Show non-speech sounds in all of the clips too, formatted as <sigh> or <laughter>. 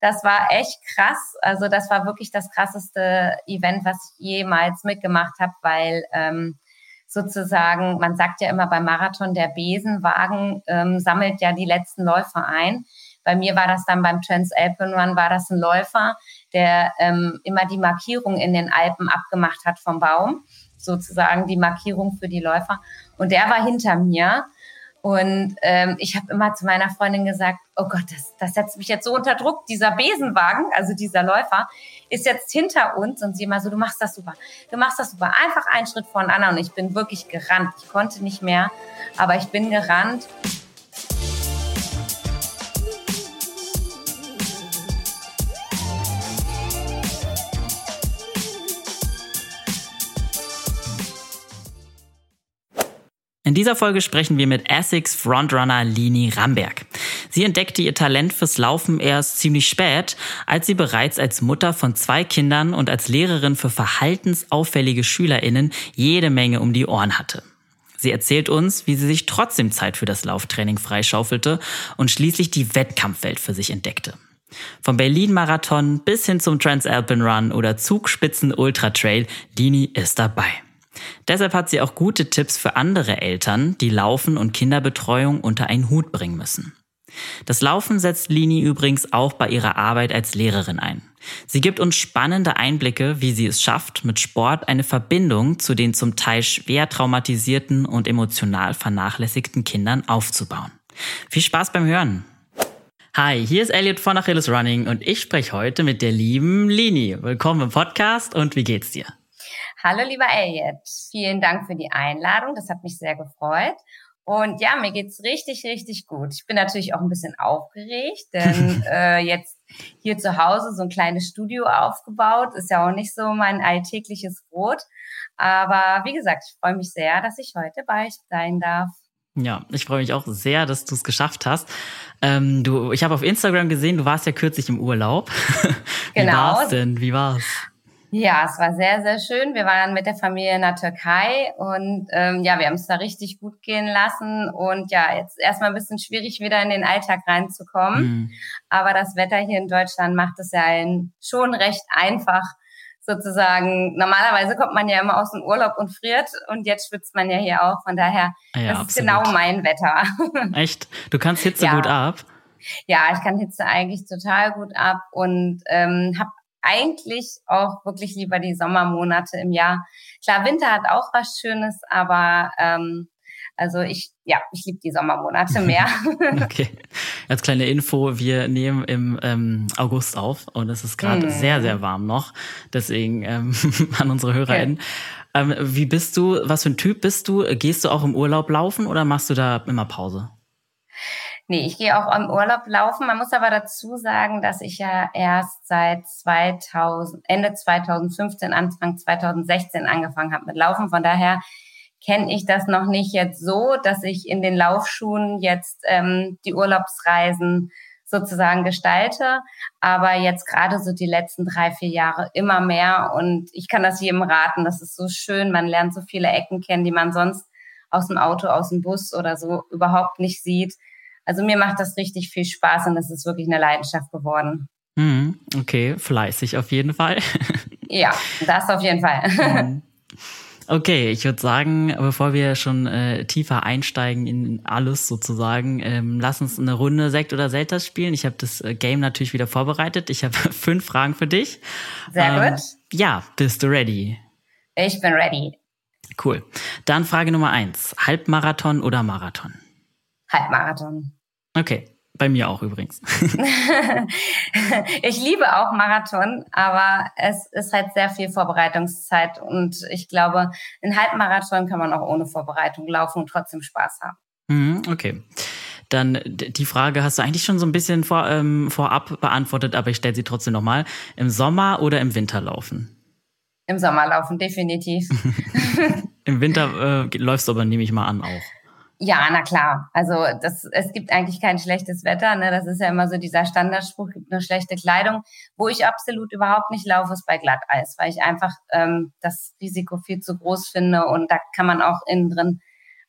das war echt krass. Also das war wirklich das krasseste Event, was ich jemals mitgemacht habe, weil ähm, sozusagen, man sagt ja immer beim Marathon, der Besenwagen ähm, sammelt ja die letzten Läufer ein. Bei mir war das dann beim Transalpine Run, war das ein Läufer, der ähm, immer die Markierung in den Alpen abgemacht hat vom Baum, sozusagen die Markierung für die Läufer. Und der war hinter mir und ähm, ich habe immer zu meiner Freundin gesagt, oh Gott, das, das setzt mich jetzt so unter Druck. Dieser Besenwagen, also dieser Läufer, ist jetzt hinter uns. Und sie immer so, du machst das super. Du machst das super. Einfach einen Schritt voneinander. Und ich bin wirklich gerannt. Ich konnte nicht mehr, aber ich bin gerannt. Dieser Folge sprechen wir mit Essex Frontrunner Lini Ramberg. Sie entdeckte ihr Talent fürs Laufen erst ziemlich spät, als sie bereits als Mutter von zwei Kindern und als Lehrerin für verhaltensauffällige SchülerInnen jede Menge um die Ohren hatte. Sie erzählt uns, wie sie sich trotzdem Zeit für das Lauftraining freischaufelte und schließlich die Wettkampfwelt für sich entdeckte. Vom Berlin-Marathon bis hin zum Transalpine Run oder Zugspitzen Ultra Trail, Lini ist dabei. Deshalb hat sie auch gute Tipps für andere Eltern, die Laufen und Kinderbetreuung unter einen Hut bringen müssen. Das Laufen setzt Lini übrigens auch bei ihrer Arbeit als Lehrerin ein. Sie gibt uns spannende Einblicke, wie sie es schafft, mit Sport eine Verbindung zu den zum Teil schwer traumatisierten und emotional vernachlässigten Kindern aufzubauen. Viel Spaß beim Hören! Hi, hier ist Elliot von Achilles Running und ich spreche heute mit der lieben Lini. Willkommen im Podcast und wie geht's dir? Hallo, lieber Elliot. Vielen Dank für die Einladung. Das hat mich sehr gefreut. Und ja, mir geht's richtig, richtig gut. Ich bin natürlich auch ein bisschen aufgeregt, <laughs> denn äh, jetzt hier zu Hause so ein kleines Studio aufgebaut, ist ja auch nicht so mein alltägliches Brot. Aber wie gesagt, ich freue mich sehr, dass ich heute bei euch sein darf. Ja, ich freue mich auch sehr, dass du es geschafft hast. Ähm, du, ich habe auf Instagram gesehen, du warst ja kürzlich im Urlaub. <laughs> Wie genau. war's denn? Wie war's? Ja, es war sehr, sehr schön. Wir waren mit der Familie in der Türkei und ähm, ja, wir haben es da richtig gut gehen lassen. Und ja, jetzt erstmal ein bisschen schwierig, wieder in den Alltag reinzukommen. Mhm. Aber das Wetter hier in Deutschland macht es ja schon recht einfach, sozusagen. Normalerweise kommt man ja immer aus dem Urlaub und friert und jetzt schwitzt man ja hier auch. Von daher, ja, das ist genau mein Wetter. <laughs> Echt? Du kannst Hitze ja. gut ab? Ja, ich kann Hitze eigentlich total gut ab und ähm, habe eigentlich auch wirklich lieber die Sommermonate im Jahr. Klar, Winter hat auch was Schönes, aber ähm, also ich, ja, ich liebe die Sommermonate mehr. <laughs> <laughs> okay. Als kleine Info, wir nehmen im ähm, August auf und es ist gerade mm. sehr, sehr warm noch. Deswegen ähm, <laughs> an unsere HörerInnen. Okay. Ähm, wie bist du, was für ein Typ bist du? Gehst du auch im Urlaub laufen oder machst du da immer Pause? Nee, ich gehe auch im Urlaub laufen. Man muss aber dazu sagen, dass ich ja erst seit 2000, Ende 2015, Anfang 2016 angefangen habe mit Laufen. Von daher kenne ich das noch nicht jetzt so, dass ich in den Laufschuhen jetzt ähm, die Urlaubsreisen sozusagen gestalte. Aber jetzt gerade so die letzten drei, vier Jahre immer mehr. Und ich kann das jedem raten. Das ist so schön. Man lernt so viele Ecken kennen, die man sonst aus dem Auto, aus dem Bus oder so überhaupt nicht sieht. Also mir macht das richtig viel Spaß und es ist wirklich eine Leidenschaft geworden. Mhm, okay, fleißig auf jeden Fall. <laughs> ja, das auf jeden Fall. Mhm. <laughs> Okay, ich würde sagen, bevor wir schon äh, tiefer einsteigen in alles sozusagen, ähm, lass uns eine Runde Sekt oder Selters spielen. Ich habe das äh, Game natürlich wieder vorbereitet. Ich habe <laughs> fünf Fragen für dich. Sehr ähm, gut. Ja, bist du ready? Ich bin ready. Cool. Dann Frage Nummer eins. Halbmarathon oder Marathon? Halbmarathon. Okay, bei mir auch übrigens. <laughs> ich liebe auch Marathon, aber es ist halt sehr viel Vorbereitungszeit und ich glaube, einen Halbmarathon kann man auch ohne Vorbereitung laufen und trotzdem Spaß haben. Mhm, okay. Dann die Frage hast du eigentlich schon so ein bisschen vor, ähm, vorab beantwortet, aber ich stelle sie trotzdem nochmal. Im Sommer oder im Winter laufen? Im Sommer laufen, definitiv. <laughs> Im Winter äh, läufst du aber, nehme ich mal an, auch. Ja, na klar. Also das, es gibt eigentlich kein schlechtes Wetter. Ne? Das ist ja immer so dieser Standardspruch, gibt nur schlechte Kleidung. Wo ich absolut überhaupt nicht laufe, ist bei Glatteis, weil ich einfach ähm, das Risiko viel zu groß finde und da kann man auch innen drin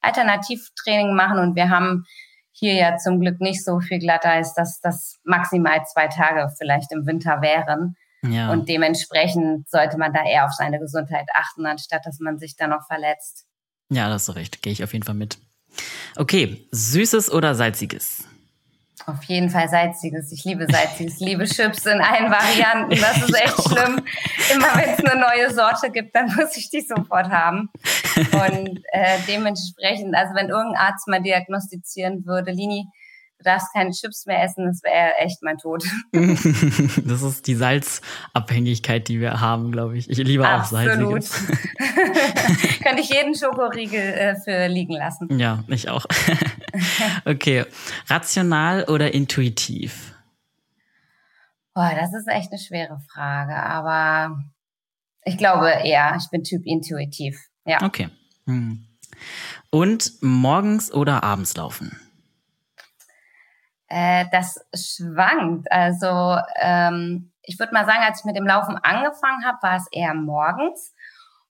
Alternativtraining machen und wir haben hier ja zum Glück nicht so viel glatter ist, dass das maximal zwei Tage vielleicht im Winter wären. Ja. Und dementsprechend sollte man da eher auf seine Gesundheit achten, anstatt dass man sich da noch verletzt. Ja, das ist so recht. Gehe ich auf jeden Fall mit. Okay, süßes oder salziges? Auf jeden Fall salziges. Ich liebe salziges. Liebe Chips in allen Varianten. Das <laughs> ist echt schlimm. Immer wenn es eine neue Sorte gibt, dann muss ich die sofort haben. <laughs> Und äh, dementsprechend, also wenn irgendein Arzt mal diagnostizieren würde, Lini, du darfst keine Chips mehr essen, das wäre echt mein Tod. <laughs> das ist die Salzabhängigkeit, die wir haben, glaube ich. Ich liebe auch Absolut. Salziges. <laughs> Könnte ich jeden Schokoriegel äh, für liegen lassen. Ja, ich auch. <laughs> okay. Rational oder intuitiv? Boah, das ist echt eine schwere Frage, aber ich glaube eher, ich bin Typ intuitiv. Ja. Okay. Hm. Und morgens oder abends laufen? Äh, das schwankt. Also ähm, ich würde mal sagen, als ich mit dem Laufen angefangen habe, war es eher morgens.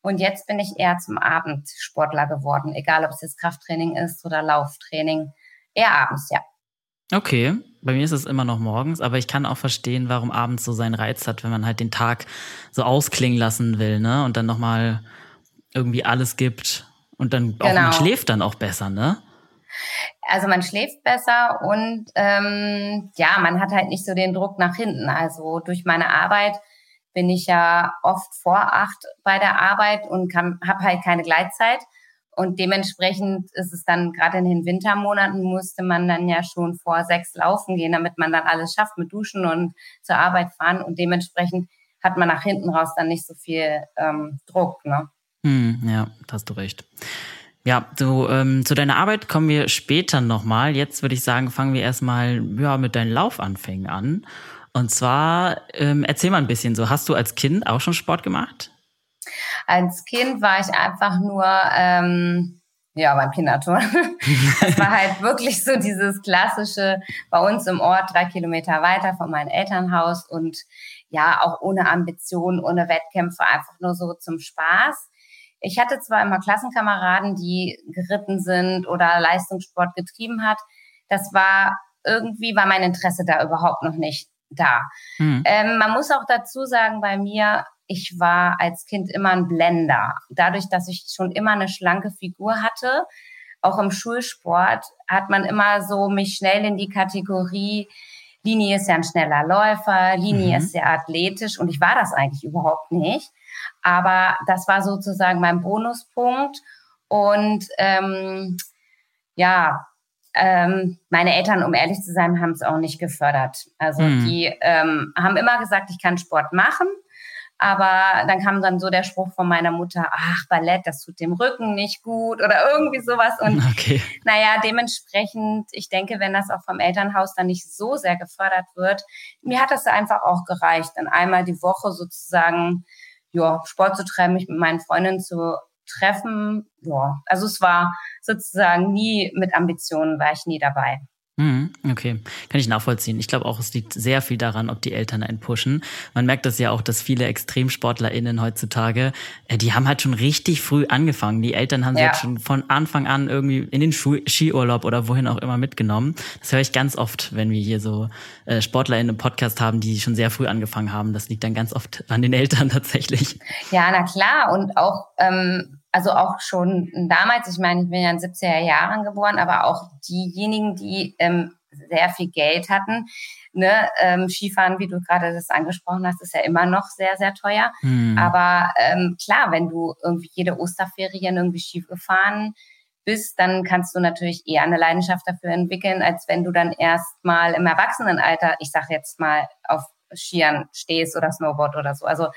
Und jetzt bin ich eher zum Abendsportler geworden, egal ob es jetzt Krafttraining ist oder Lauftraining. Eher abends, ja. Okay, bei mir ist es immer noch morgens, aber ich kann auch verstehen, warum abends so seinen Reiz hat, wenn man halt den Tag so ausklingen lassen will, ne? Und dann nochmal irgendwie alles gibt und dann auch genau. man schläft dann auch besser, ne? Also man schläft besser und ähm, ja, man hat halt nicht so den Druck nach hinten. Also durch meine Arbeit bin ich ja oft vor acht bei der Arbeit und habe halt keine Gleitzeit. Und dementsprechend ist es dann gerade in den Wintermonaten musste man dann ja schon vor sechs laufen gehen, damit man dann alles schafft mit Duschen und zur Arbeit fahren. Und dementsprechend hat man nach hinten raus dann nicht so viel ähm, Druck. Ne? Hm, ja, hast du recht. Ja, du, ähm, zu deiner Arbeit kommen wir später nochmal. Jetzt würde ich sagen, fangen wir erstmal ja, mit deinen Laufanfängen an. Und zwar, ähm, erzähl mal ein bisschen so, hast du als Kind auch schon Sport gemacht? Als Kind war ich einfach nur, ähm, ja, beim Kinderturnen. <laughs> das war halt <laughs> wirklich so dieses klassische bei uns im Ort, drei Kilometer weiter von meinem Elternhaus und ja, auch ohne Ambitionen, ohne Wettkämpfe, einfach nur so zum Spaß. Ich hatte zwar immer Klassenkameraden, die geritten sind oder Leistungssport getrieben hat. Das war irgendwie war mein Interesse da überhaupt noch nicht da. Mhm. Ähm, man muss auch dazu sagen, bei mir, ich war als Kind immer ein Blender. Dadurch, dass ich schon immer eine schlanke Figur hatte, auch im Schulsport, hat man immer so mich schnell in die Kategorie, Lini ist ja ein schneller Läufer, Lini mhm. ist sehr athletisch und ich war das eigentlich überhaupt nicht. Aber das war sozusagen mein Bonuspunkt. Und ähm, ja, ähm, meine Eltern, um ehrlich zu sein, haben es auch nicht gefördert. Also mhm. die ähm, haben immer gesagt, ich kann Sport machen. Aber dann kam dann so der Spruch von meiner Mutter, ach, Ballett, das tut dem Rücken nicht gut oder irgendwie sowas. Und <laughs> okay. naja, dementsprechend, ich denke, wenn das auch vom Elternhaus dann nicht so sehr gefördert wird, mir hat das einfach auch gereicht, dann einmal die Woche sozusagen ja, Sport zu treiben, mich mit meinen Freundinnen zu treffen. Ja, also es war sozusagen nie mit Ambitionen, war ich nie dabei. Mhm, okay, kann ich nachvollziehen. Ich glaube auch, es liegt sehr viel daran, ob die Eltern einen pushen. Man merkt das ja auch, dass viele ExtremsportlerInnen heutzutage, äh, die haben halt schon richtig früh angefangen. Die Eltern haben ja. sie halt schon von Anfang an irgendwie in den Skiurlaub oder wohin auch immer mitgenommen. Das höre ich ganz oft, wenn wir hier so äh, SportlerInnen im Podcast haben, die schon sehr früh angefangen haben. Das liegt dann ganz oft an den Eltern <laughs> tatsächlich. Ja, na klar. Und auch ähm also auch schon damals, ich meine, ich bin ja in 70er Jahren geboren, aber auch diejenigen, die ähm, sehr viel Geld hatten, ne, ähm, Skifahren, wie du gerade das angesprochen hast, ist ja immer noch sehr, sehr teuer. Hm. Aber ähm, klar, wenn du irgendwie jede Osterferien irgendwie Ski gefahren bist, dann kannst du natürlich eher eine Leidenschaft dafür entwickeln, als wenn du dann erst mal im Erwachsenenalter, ich sag jetzt mal, auf Skiern stehst oder Snowboard oder so. Also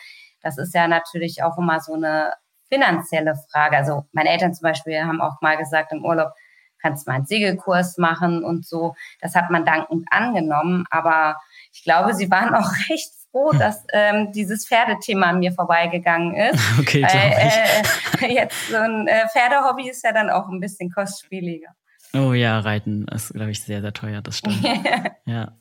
das ist ja natürlich auch immer so eine finanzielle Frage. Also meine Eltern zum Beispiel haben auch mal gesagt im Urlaub, kannst mal einen Segelkurs machen und so. Das hat man dankend angenommen, aber ich glaube, sie waren <laughs> auch recht froh, hm. dass ähm, dieses Pferdethema an mir vorbeigegangen ist. <laughs> Okay, weil, äh, jetzt so ein äh, Pferdehobby ist ja dann auch ein bisschen kostspieliger. Oh ja, Reiten ist, glaube ich, sehr, sehr teuer, das stimmt. <laughs> ja.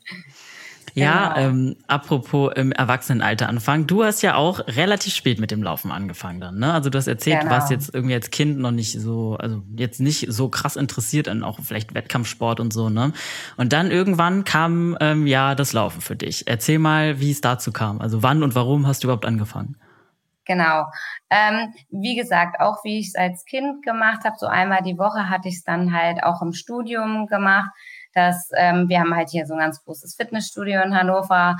Ja, genau. ähm, apropos im Erwachsenenalter anfangen. Du hast ja auch relativ spät mit dem Laufen angefangen dann, ne? Also du hast erzählt, genau. du warst jetzt irgendwie als Kind noch nicht so, also jetzt nicht so krass interessiert an auch vielleicht Wettkampfsport und so, ne? Und dann irgendwann kam ähm, ja das Laufen für dich. Erzähl mal, wie es dazu kam. Also wann und warum hast du überhaupt angefangen? Genau. Ähm, wie gesagt, auch wie ich es als Kind gemacht habe, so einmal die Woche hatte ich es dann halt auch im Studium gemacht dass ähm, wir haben halt hier so ein ganz großes Fitnessstudio in Hannover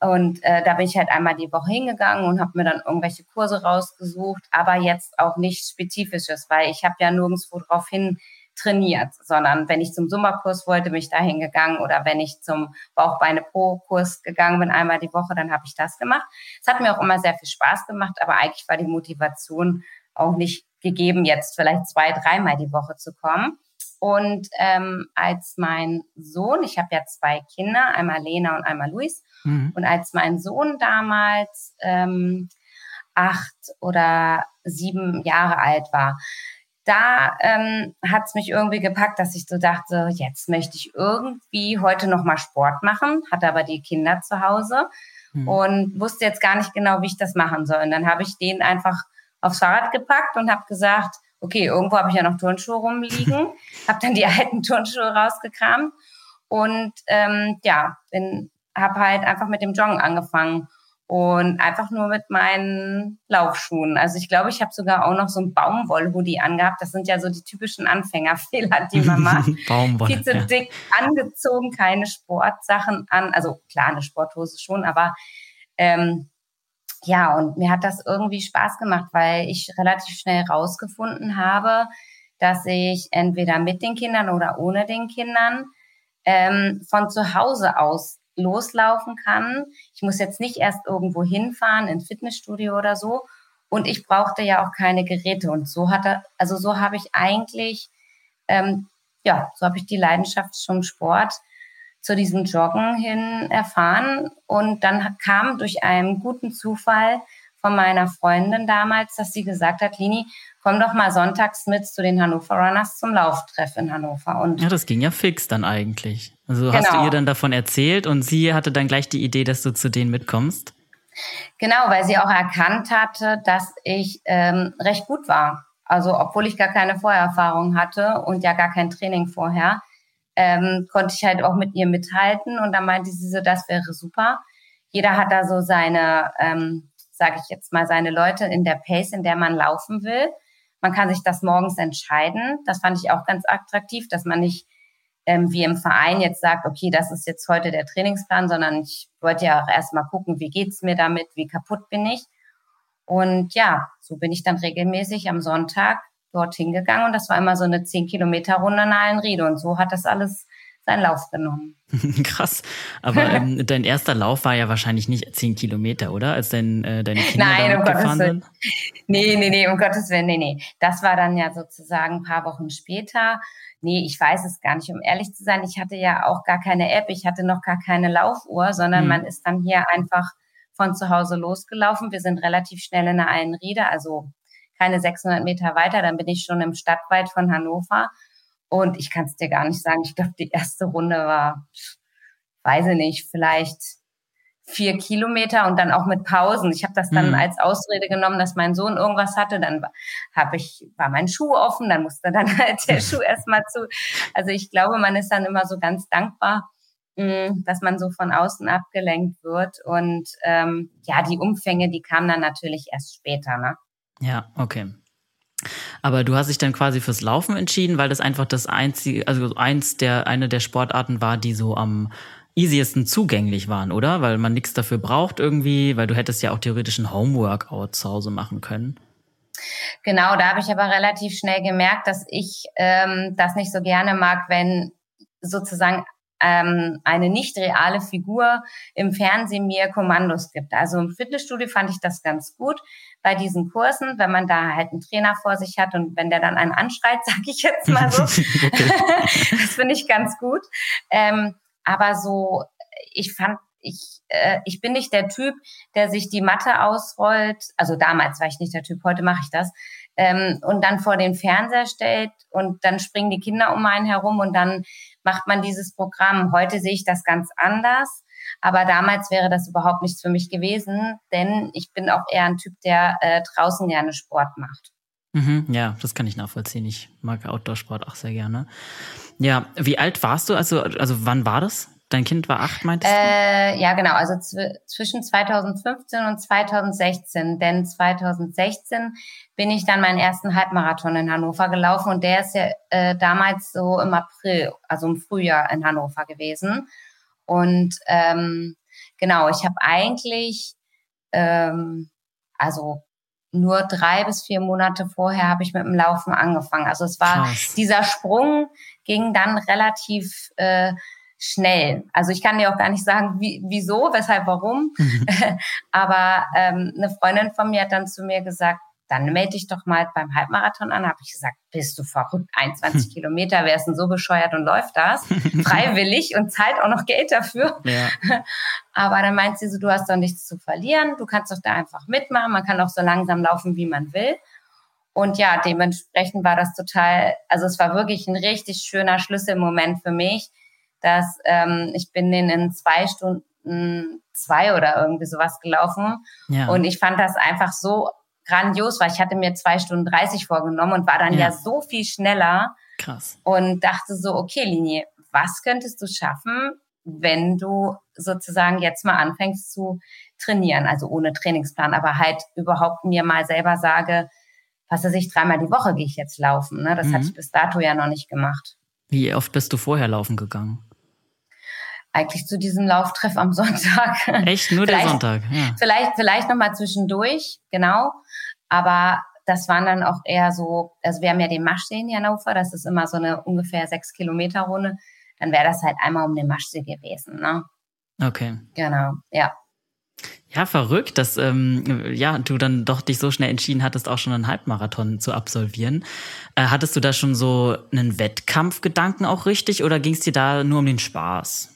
und äh, da bin ich halt einmal die Woche hingegangen und habe mir dann irgendwelche Kurse rausgesucht, aber jetzt auch nichts Spezifisches, weil ich habe ja nirgendwo drauf hin trainiert, sondern wenn ich zum Sommerkurs wollte, bin ich da hingegangen oder wenn ich zum Bauchbeine-Po-Kurs gegangen bin, einmal die Woche, dann habe ich das gemacht. Es hat mir auch immer sehr viel Spaß gemacht, aber eigentlich war die Motivation auch nicht gegeben, jetzt vielleicht zwei, dreimal die Woche zu kommen. Und ähm, als mein Sohn, ich habe ja zwei Kinder, einmal Lena und einmal Luis, mhm. und als mein Sohn damals ähm, acht oder sieben Jahre alt war, da ähm, hat es mich irgendwie gepackt, dass ich so dachte, jetzt möchte ich irgendwie heute nochmal Sport machen, hatte aber die Kinder zu Hause mhm. und wusste jetzt gar nicht genau, wie ich das machen soll. Und dann habe ich den einfach aufs Fahrrad gepackt und habe gesagt, okay, irgendwo habe ich ja noch Turnschuhe rumliegen, <laughs> habe dann die alten Turnschuhe rausgekramt und ähm, ja, bin habe halt einfach mit dem Joggen angefangen und einfach nur mit meinen Laufschuhen. Also ich glaube, ich habe sogar auch noch so ein Baumwollhoodie angehabt. Das sind ja so die typischen Anfängerfehler, die man macht. <laughs> Baumwolle. Viel zu ja. dick angezogen, keine Sportsachen an. Also klar, eine Sporthose schon, aber ähm, ja, und mir hat das irgendwie Spaß gemacht, weil ich relativ schnell rausgefunden habe, dass ich entweder mit den Kindern oder ohne den Kindern ähm, von zu Hause aus loslaufen kann. Ich muss jetzt nicht erst irgendwo hinfahren, ins Fitnessstudio oder so. Und ich brauchte ja auch keine Geräte. Und so hatte, also so habe ich eigentlich, ähm, ja, so habe ich die Leidenschaft zum Sport zu diesem Joggen hin erfahren. Und dann kam durch einen guten Zufall von meiner Freundin damals, dass sie gesagt hat, Lini, komm doch mal sonntags mit zu den Hannover Runners zum Lauftreff in Hannover. Und ja, das ging ja fix dann eigentlich. Also genau. hast du genau. ihr dann davon erzählt und sie hatte dann gleich die Idee, dass du zu denen mitkommst? Genau, weil sie auch erkannt hatte, dass ich ähm, recht gut war. Also obwohl ich gar keine Vorerfahrung hatte und ja gar kein Training vorher, ähm, konnte ich halt auch mit ihr mithalten. Und dann meinte sie so, das wäre super. Jeder hat da so seine, ähm, sage ich jetzt mal, seine Leute in der Pace, in der man laufen will. Man kann sich das morgens entscheiden. Das fand ich auch ganz attraktiv, dass man nicht ähm, wie im Verein jetzt sagt, okay, das ist jetzt heute der Trainingsplan, sondern ich wollte ja auch erstmal gucken, wie geht's mir damit, wie kaputt bin ich. Und ja, so bin ich dann regelmäßig am Sonntag dorthin gegangen und das war immer so eine 10 Kilometer Runde nach Allenriede und so hat das alles seinen Lauf genommen. <laughs> Krass. Aber ähm, <laughs> dein erster Lauf war ja wahrscheinlich nicht 10 Kilometer, oder? Als dein, äh, deine Kinder Nein, um Gottes Willen. Sind? <laughs> Nee, nee, nee, um Gottes Willen, nee, nee. Das war dann ja sozusagen ein paar Wochen später. Nee, ich weiß es gar nicht. Um ehrlich zu sein, ich hatte ja auch gar keine App, ich hatte noch gar keine Laufuhr, sondern hm. man ist dann hier einfach von zu Hause losgelaufen. Wir sind relativ schnell in der Allenriede, also keine 600 Meter weiter, dann bin ich schon im Stadtwald von Hannover. Und ich kann es dir gar nicht sagen. Ich glaube, die erste Runde war, weiß ich nicht, vielleicht vier Kilometer und dann auch mit Pausen. Ich habe das dann mhm. als Ausrede genommen, dass mein Sohn irgendwas hatte. Dann habe ich war mein Schuh offen, dann musste dann <laughs> halt der Schuh erstmal zu. Also ich glaube, man ist dann immer so ganz dankbar, mm, dass man so von außen abgelenkt wird. Und ähm, ja, die Umfänge, die kamen dann natürlich erst später. Ne? Ja, okay. Aber du hast dich dann quasi fürs Laufen entschieden, weil das einfach das einzige, also eins der, eine der Sportarten war, die so am easiesten zugänglich waren, oder? Weil man nichts dafür braucht irgendwie, weil du hättest ja auch theoretisch ein Homeworkout zu Hause machen können. Genau, da habe ich aber relativ schnell gemerkt, dass ich ähm, das nicht so gerne mag, wenn sozusagen ähm, eine nicht reale Figur im Fernsehen mir Kommandos gibt. Also im Fitnessstudio fand ich das ganz gut bei diesen Kursen, wenn man da halt einen Trainer vor sich hat und wenn der dann einen anschreit, <laughs> sage ich jetzt mal so. <laughs> das finde ich ganz gut. Ähm, aber so, ich fand, ich, äh, ich bin nicht der Typ, der sich die Matte ausrollt. Also damals war ich nicht der Typ, heute mache ich das. Ähm, und dann vor den Fernseher stellt und dann springen die Kinder um einen herum und dann macht man dieses Programm. Heute sehe ich das ganz anders. Aber damals wäre das überhaupt nichts für mich gewesen, denn ich bin auch eher ein Typ, der äh, draußen gerne Sport macht. Mhm, ja, das kann ich nachvollziehen. Ich mag Outdoor-Sport auch sehr gerne. Ja, wie alt warst du? Also, also wann war das? Dein Kind war acht, meintest du? Äh, ja, genau. Also zwischen 2015 und 2016. Denn 2016 bin ich dann meinen ersten Halbmarathon in Hannover gelaufen und der ist ja äh, damals so im April, also im Frühjahr in Hannover gewesen. Und ähm, genau, ich habe eigentlich, ähm, also nur drei bis vier Monate vorher habe ich mit dem Laufen angefangen. Also es war Krass. dieser Sprung ging dann relativ äh, schnell. Also ich kann dir auch gar nicht sagen, wie, wieso, weshalb, warum. Mhm. <laughs> Aber ähm, eine Freundin von mir hat dann zu mir gesagt, dann melde dich doch mal beim Halbmarathon an. Habe ich gesagt, bist du verrückt? 21 hm. <laughs> Kilometer, wer ist denn so bescheuert und läuft das? <laughs> Freiwillig und zahlt auch noch Geld dafür. Ja. <laughs> Aber dann meint sie so, du hast doch nichts zu verlieren, du kannst doch da einfach mitmachen, man kann auch so langsam laufen, wie man will. Und ja, dementsprechend war das total, also es war wirklich ein richtig schöner Schlüsselmoment für mich, dass ähm, ich bin in, in zwei Stunden zwei oder irgendwie sowas gelaufen. Ja. Und ich fand das einfach so grandios, weil ich hatte mir zwei Stunden 30 vorgenommen und war dann ja, ja so viel schneller. Krass. Und dachte so, okay, Linie, was könntest du schaffen, wenn du sozusagen jetzt mal anfängst zu trainieren, also ohne Trainingsplan, aber halt überhaupt mir mal selber sage, was weiß ich, dreimal die Woche gehe ich jetzt laufen. Ne? Das mhm. hatte ich bis dato ja noch nicht gemacht. Wie oft bist du vorher laufen gegangen? Eigentlich zu diesem Lauftreff am <laughs> Sonntag. Echt? Nur der Sonntag? Ja. Vielleicht, vielleicht nochmal zwischendurch, genau. Aber das waren dann auch eher so, also wir haben ja den Maschsee in Hannover, das ist immer so eine ungefähr sechs Kilometer Runde. Dann wäre das halt einmal um den Maschsee gewesen. Ne? Okay. Genau, ja. Ja, verrückt, dass ähm, ja du dann doch dich so schnell entschieden hattest, auch schon einen Halbmarathon zu absolvieren. Äh, hattest du da schon so einen Wettkampfgedanken auch richtig oder ging es dir da nur um den Spaß?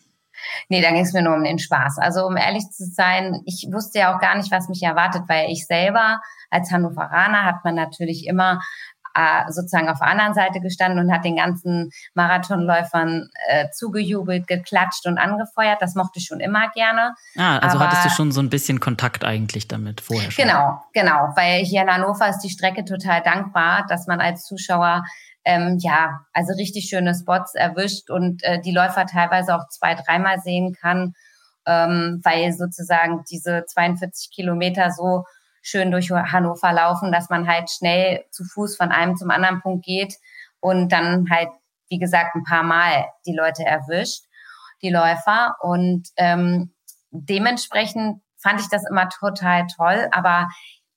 Nee, da ging es mir nur um den Spaß. Also um ehrlich zu sein, ich wusste ja auch gar nicht, was mich erwartet, weil ich selber als Hannoveraner hat man natürlich immer äh, sozusagen auf der anderen Seite gestanden und hat den ganzen Marathonläufern äh, zugejubelt, geklatscht und angefeuert. Das mochte ich schon immer gerne. Ah, also Aber, hattest du schon so ein bisschen Kontakt eigentlich damit vorher schon? Genau, genau. Weil hier in Hannover ist die Strecke total dankbar, dass man als Zuschauer ähm, ja, also richtig schöne Spots erwischt und äh, die Läufer teilweise auch zwei, dreimal sehen kann, ähm, weil sozusagen diese 42 Kilometer so schön durch Hannover laufen, dass man halt schnell zu Fuß von einem zum anderen Punkt geht und dann halt, wie gesagt, ein paar Mal die Leute erwischt, die Läufer. Und ähm, dementsprechend fand ich das immer total toll, aber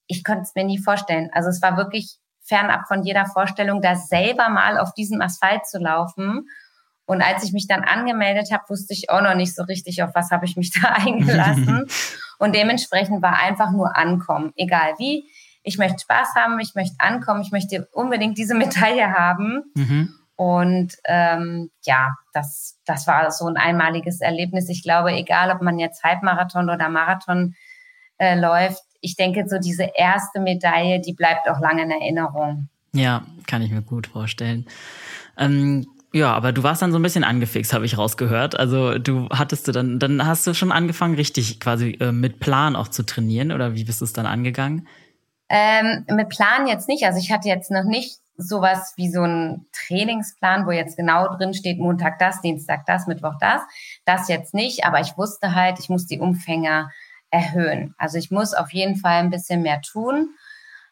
ich konnte es mir nie vorstellen. Also es war wirklich fernab von jeder Vorstellung, da selber mal auf diesem Asphalt zu laufen. Und als ich mich dann angemeldet habe, wusste ich auch noch nicht so richtig, auf was habe ich mich <laughs> da eingelassen. <laughs> Und dementsprechend war einfach nur ankommen, egal wie. Ich möchte Spaß haben, ich möchte ankommen, ich möchte unbedingt diese <laughs> Medaille haben. Mhm. Und ähm, ja, das, das war so ein einmaliges Erlebnis. Ich glaube, egal ob man jetzt Halbmarathon oder Marathon äh, läuft, ich denke, so diese erste Medaille, die bleibt auch lange in Erinnerung. Ja, kann ich mir gut vorstellen. Ähm, ja, aber du warst dann so ein bisschen angefixt, habe ich rausgehört. Also du hattest du dann, dann hast du schon angefangen, richtig quasi äh, mit Plan auch zu trainieren oder wie bist du es dann angegangen? Ähm, mit Plan jetzt nicht. Also ich hatte jetzt noch nicht sowas wie so einen Trainingsplan, wo jetzt genau drin steht, Montag das, Dienstag das, Mittwoch das. Das jetzt nicht, aber ich wusste halt, ich muss die Umfänge erhöhen. Also ich muss auf jeden Fall ein bisschen mehr tun,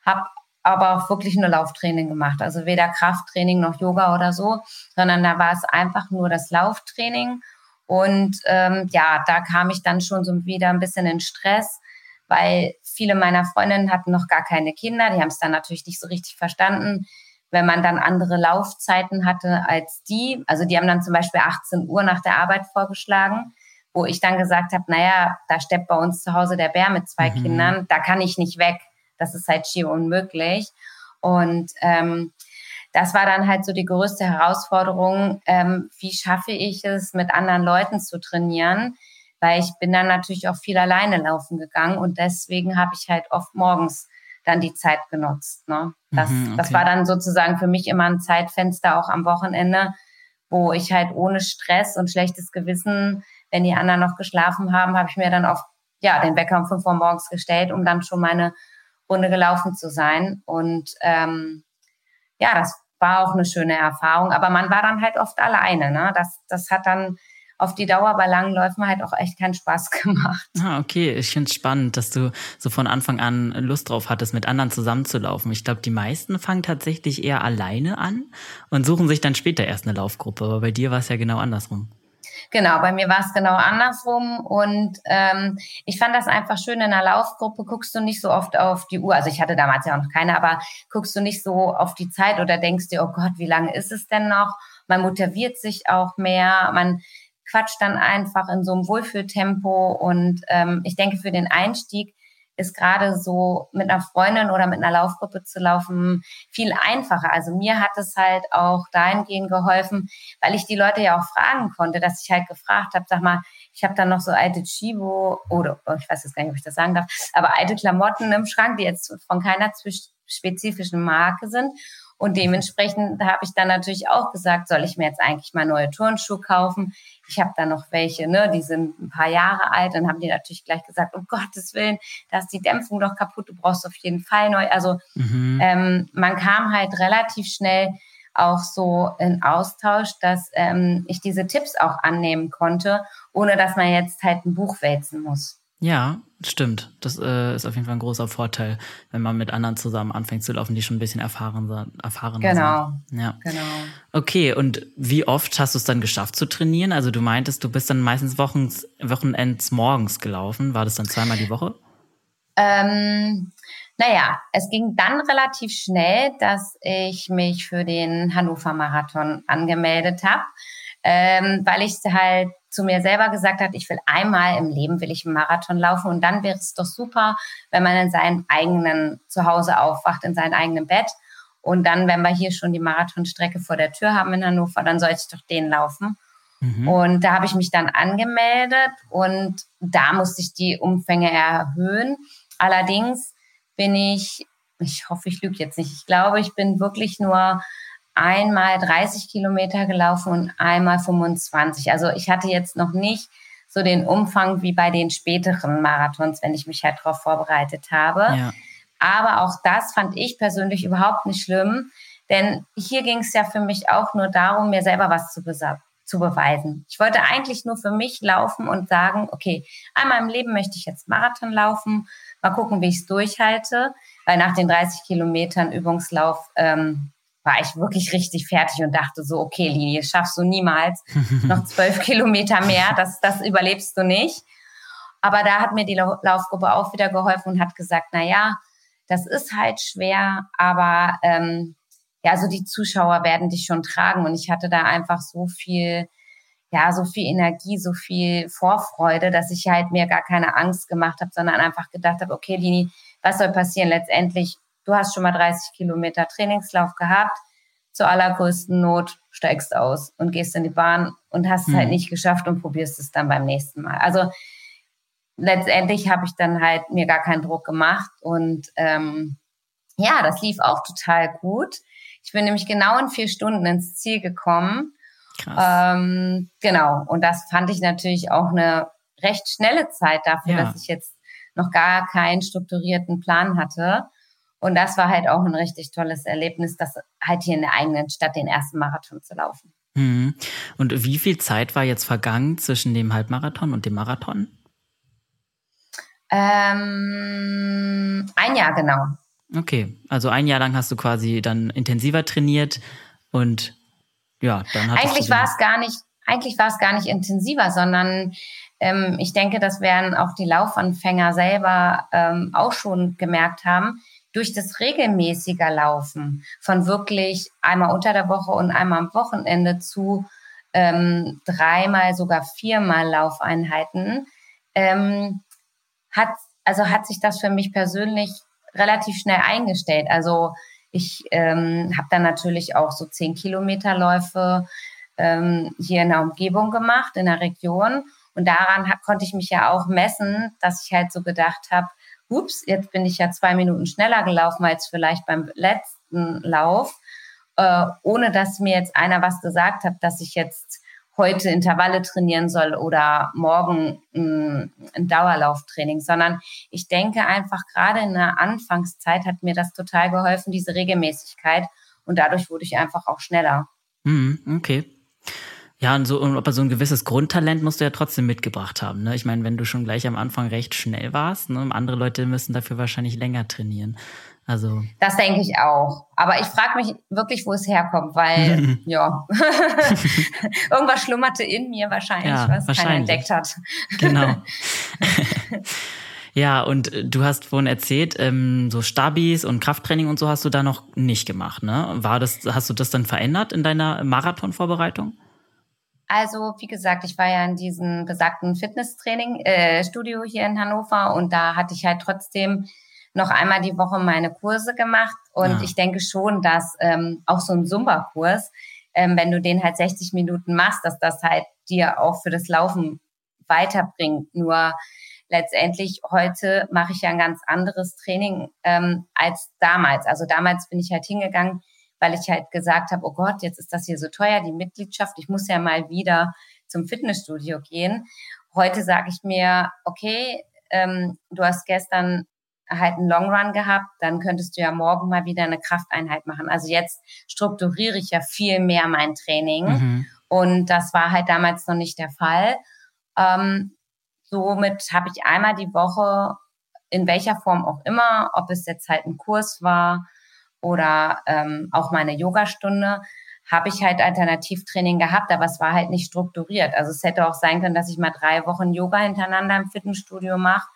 habe aber auch wirklich nur Lauftraining gemacht. Also weder Krafttraining noch Yoga oder so, sondern da war es einfach nur das Lauftraining. Und ähm, ja, da kam ich dann schon so wieder ein bisschen in Stress, weil viele meiner Freundinnen hatten noch gar keine Kinder. Die haben es dann natürlich nicht so richtig verstanden. Wenn man dann andere Laufzeiten hatte als die, also die haben dann zum Beispiel 18 Uhr nach der Arbeit vorgeschlagen wo ich dann gesagt habe, naja, da steppt bei uns zu Hause der Bär mit zwei mhm. Kindern, da kann ich nicht weg. Das ist halt schier unmöglich. Und ähm, das war dann halt so die größte Herausforderung, ähm, wie schaffe ich es, mit anderen Leuten zu trainieren, weil ich bin dann natürlich auch viel alleine laufen gegangen und deswegen habe ich halt oft morgens dann die Zeit genutzt. Ne? Das, mhm, okay. das war dann sozusagen für mich immer ein Zeitfenster auch am Wochenende, wo ich halt ohne Stress und schlechtes Gewissen wenn die anderen noch geschlafen haben, habe ich mir dann auf ja den Wecker um fünf Uhr morgens gestellt, um dann schon meine Runde gelaufen zu sein. Und ähm, ja, das war auch eine schöne Erfahrung. Aber man war dann halt oft alleine. Ne? Das, das hat dann auf die Dauer bei langen Läufen halt auch echt keinen Spaß <laughs> gemacht. Ah, okay. Ich finde es spannend, dass du so von Anfang an Lust drauf hattest, mit anderen zusammenzulaufen. Ich glaube, die meisten fangen tatsächlich eher alleine an und suchen sich dann später erst eine Laufgruppe. Aber bei dir war es ja genau andersrum. Genau, bei mir war es genau andersrum. Und ähm, ich fand das einfach schön in einer Laufgruppe, guckst du nicht so oft auf die Uhr, also ich hatte damals ja auch noch keine, aber guckst du nicht so auf die Zeit oder denkst dir, oh Gott, wie lange ist es denn noch? Man motiviert sich auch mehr, man quatscht dann einfach in so einem Wohlfühltempo. Und ähm, ich denke für den Einstieg ist gerade so mit einer Freundin oder mit einer Laufgruppe zu laufen viel einfacher. Also mir hat es halt auch dahingehend geholfen, weil ich die Leute ja auch fragen konnte, dass ich halt gefragt habe, sag mal, ich habe dann noch so alte Chibo oder oh, ich weiß jetzt gar nicht, ob ich das sagen darf, aber alte Klamotten im Schrank, die jetzt von keiner spezifischen Marke sind. Und dementsprechend habe ich dann natürlich auch gesagt, soll ich mir jetzt eigentlich mal neue Turnschuhe kaufen? Ich habe da noch welche, ne, die sind ein paar Jahre alt. Dann haben die natürlich gleich gesagt, um Gottes Willen, da ist die Dämpfung doch kaputt, du brauchst auf jeden Fall neu. Also mhm. ähm, man kam halt relativ schnell auch so in Austausch, dass ähm, ich diese Tipps auch annehmen konnte, ohne dass man jetzt halt ein Buch wälzen muss. Ja, stimmt. Das äh, ist auf jeden Fall ein großer Vorteil, wenn man mit anderen zusammen anfängt zu laufen, die schon ein bisschen erfahren, erfahren genau. sind. Ja. Genau. Okay, und wie oft hast du es dann geschafft zu trainieren? Also du meintest, du bist dann meistens Wochens, Wochenends morgens gelaufen. War das dann zweimal die Woche? Ähm, naja, es ging dann relativ schnell, dass ich mich für den Hannover Marathon angemeldet habe, ähm, weil ich halt zu mir selber gesagt hat, ich will einmal im Leben will ich einen Marathon laufen und dann wäre es doch super, wenn man in seinem eigenen Zuhause aufwacht, in seinem eigenen Bett. Und dann, wenn wir hier schon die Marathonstrecke vor der Tür haben in Hannover, dann soll ich doch den laufen. Mhm. Und da habe ich mich dann angemeldet und da musste ich die Umfänge erhöhen. Allerdings bin ich, ich hoffe, ich lüge jetzt nicht, ich glaube, ich bin wirklich nur einmal 30 Kilometer gelaufen und einmal 25. Also ich hatte jetzt noch nicht so den Umfang wie bei den späteren Marathons, wenn ich mich halt darauf vorbereitet habe. Ja. Aber auch das fand ich persönlich überhaupt nicht schlimm, denn hier ging es ja für mich auch nur darum, mir selber was zu, zu beweisen. Ich wollte eigentlich nur für mich laufen und sagen, okay, einmal im Leben möchte ich jetzt Marathon laufen, mal gucken, wie ich es durchhalte, weil nach den 30 Kilometern Übungslauf ähm, war ich wirklich richtig fertig und dachte so, okay, Linie, schaffst du niemals <laughs> noch zwölf Kilometer mehr, das, das überlebst du nicht. Aber da hat mir die Laufgruppe auch wieder geholfen und hat gesagt, na ja, das ist halt schwer, aber ähm, ja, so die Zuschauer werden dich schon tragen. Und ich hatte da einfach so viel, ja, so viel Energie, so viel Vorfreude, dass ich halt mir gar keine Angst gemacht habe, sondern einfach gedacht habe, okay, Lini, was soll passieren? Letztendlich du hast schon mal 30 Kilometer Trainingslauf gehabt, zur allergrößten Not steigst aus und gehst in die Bahn und hast es halt mhm. nicht geschafft und probierst es dann beim nächsten Mal. Also letztendlich habe ich dann halt mir gar keinen Druck gemacht und ähm, ja, das lief auch total gut. Ich bin nämlich genau in vier Stunden ins Ziel gekommen. Krass. Ähm, genau. Und das fand ich natürlich auch eine recht schnelle Zeit dafür, ja. dass ich jetzt noch gar keinen strukturierten Plan hatte. Und das war halt auch ein richtig tolles Erlebnis, das halt hier in der eigenen Stadt den ersten Marathon zu laufen. Mhm. Und wie viel Zeit war jetzt vergangen zwischen dem Halbmarathon und dem Marathon? Ähm, ein Jahr genau. Okay, also ein Jahr lang hast du quasi dann intensiver trainiert und ja, dann hat eigentlich war es gar nicht, eigentlich war es gar nicht intensiver, sondern ähm, ich denke, das werden auch die Laufanfänger selber ähm, auch schon gemerkt haben durch das regelmäßige Laufen von wirklich einmal unter der Woche und einmal am Wochenende zu ähm, dreimal, sogar viermal Laufeinheiten, ähm, hat, also hat sich das für mich persönlich relativ schnell eingestellt. Also ich ähm, habe dann natürlich auch so zehn Kilometerläufe ähm, hier in der Umgebung gemacht, in der Region. Und daran hab, konnte ich mich ja auch messen, dass ich halt so gedacht habe, ups, jetzt bin ich ja zwei Minuten schneller gelaufen als vielleicht beim letzten Lauf, äh, ohne dass mir jetzt einer was gesagt hat, dass ich jetzt heute Intervalle trainieren soll oder morgen ein, ein Dauerlauftraining, sondern ich denke einfach gerade in der Anfangszeit hat mir das total geholfen, diese Regelmäßigkeit und dadurch wurde ich einfach auch schneller. Mhm, okay. Ja, und so, aber so ein gewisses Grundtalent musst du ja trotzdem mitgebracht haben. Ne? Ich meine, wenn du schon gleich am Anfang recht schnell warst, ne, andere Leute müssen dafür wahrscheinlich länger trainieren. Also das denke ich auch. Aber ich frage mich wirklich, wo es herkommt, weil <laughs> ja <laughs> irgendwas schlummerte in mir wahrscheinlich, ja, was wahrscheinlich. keiner entdeckt hat. genau. <laughs> ja, und du hast vorhin erzählt, ähm, so Stabis und Krafttraining und so hast du da noch nicht gemacht, ne? War das, hast du das dann verändert in deiner Marathonvorbereitung? Also, wie gesagt, ich war ja in diesem besagten Fitnesstraining, äh, Studio hier in Hannover und da hatte ich halt trotzdem noch einmal die Woche meine Kurse gemacht. Und ja. ich denke schon, dass ähm, auch so ein Zumba-Kurs, ähm, wenn du den halt 60 Minuten machst, dass das halt dir auch für das Laufen weiterbringt. Nur letztendlich heute mache ich ja ein ganz anderes Training ähm, als damals. Also damals bin ich halt hingegangen, weil ich halt gesagt habe, oh Gott, jetzt ist das hier so teuer, die Mitgliedschaft, ich muss ja mal wieder zum Fitnessstudio gehen. Heute sage ich mir, okay, ähm, du hast gestern halt einen Long Run gehabt, dann könntest du ja morgen mal wieder eine Krafteinheit machen. Also jetzt strukturiere ich ja viel mehr mein Training mhm. und das war halt damals noch nicht der Fall. Ähm, somit habe ich einmal die Woche in welcher Form auch immer, ob es jetzt halt ein Kurs war oder ähm, auch meine Yogastunde, habe ich halt Alternativtraining gehabt, aber es war halt nicht strukturiert. Also es hätte auch sein können, dass ich mal drei Wochen Yoga hintereinander im Fitnessstudio mache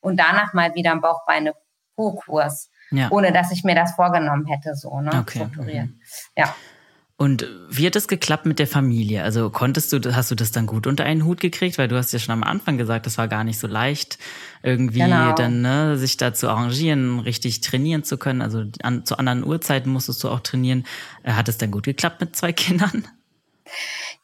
und danach mal wieder einen Bauchbeine-Po-Kurs, ja. ohne dass ich mir das vorgenommen hätte, so ne? Okay. strukturiert. Mhm. Ja. Und wie hat es geklappt mit der Familie? Also konntest du, hast du das dann gut unter einen Hut gekriegt? Weil du hast ja schon am Anfang gesagt, das war gar nicht so leicht, irgendwie genau. dann ne, sich da zu arrangieren, richtig trainieren zu können. Also an, zu anderen Uhrzeiten musstest du auch trainieren. Äh, hat es dann gut geklappt mit zwei <laughs> Kindern?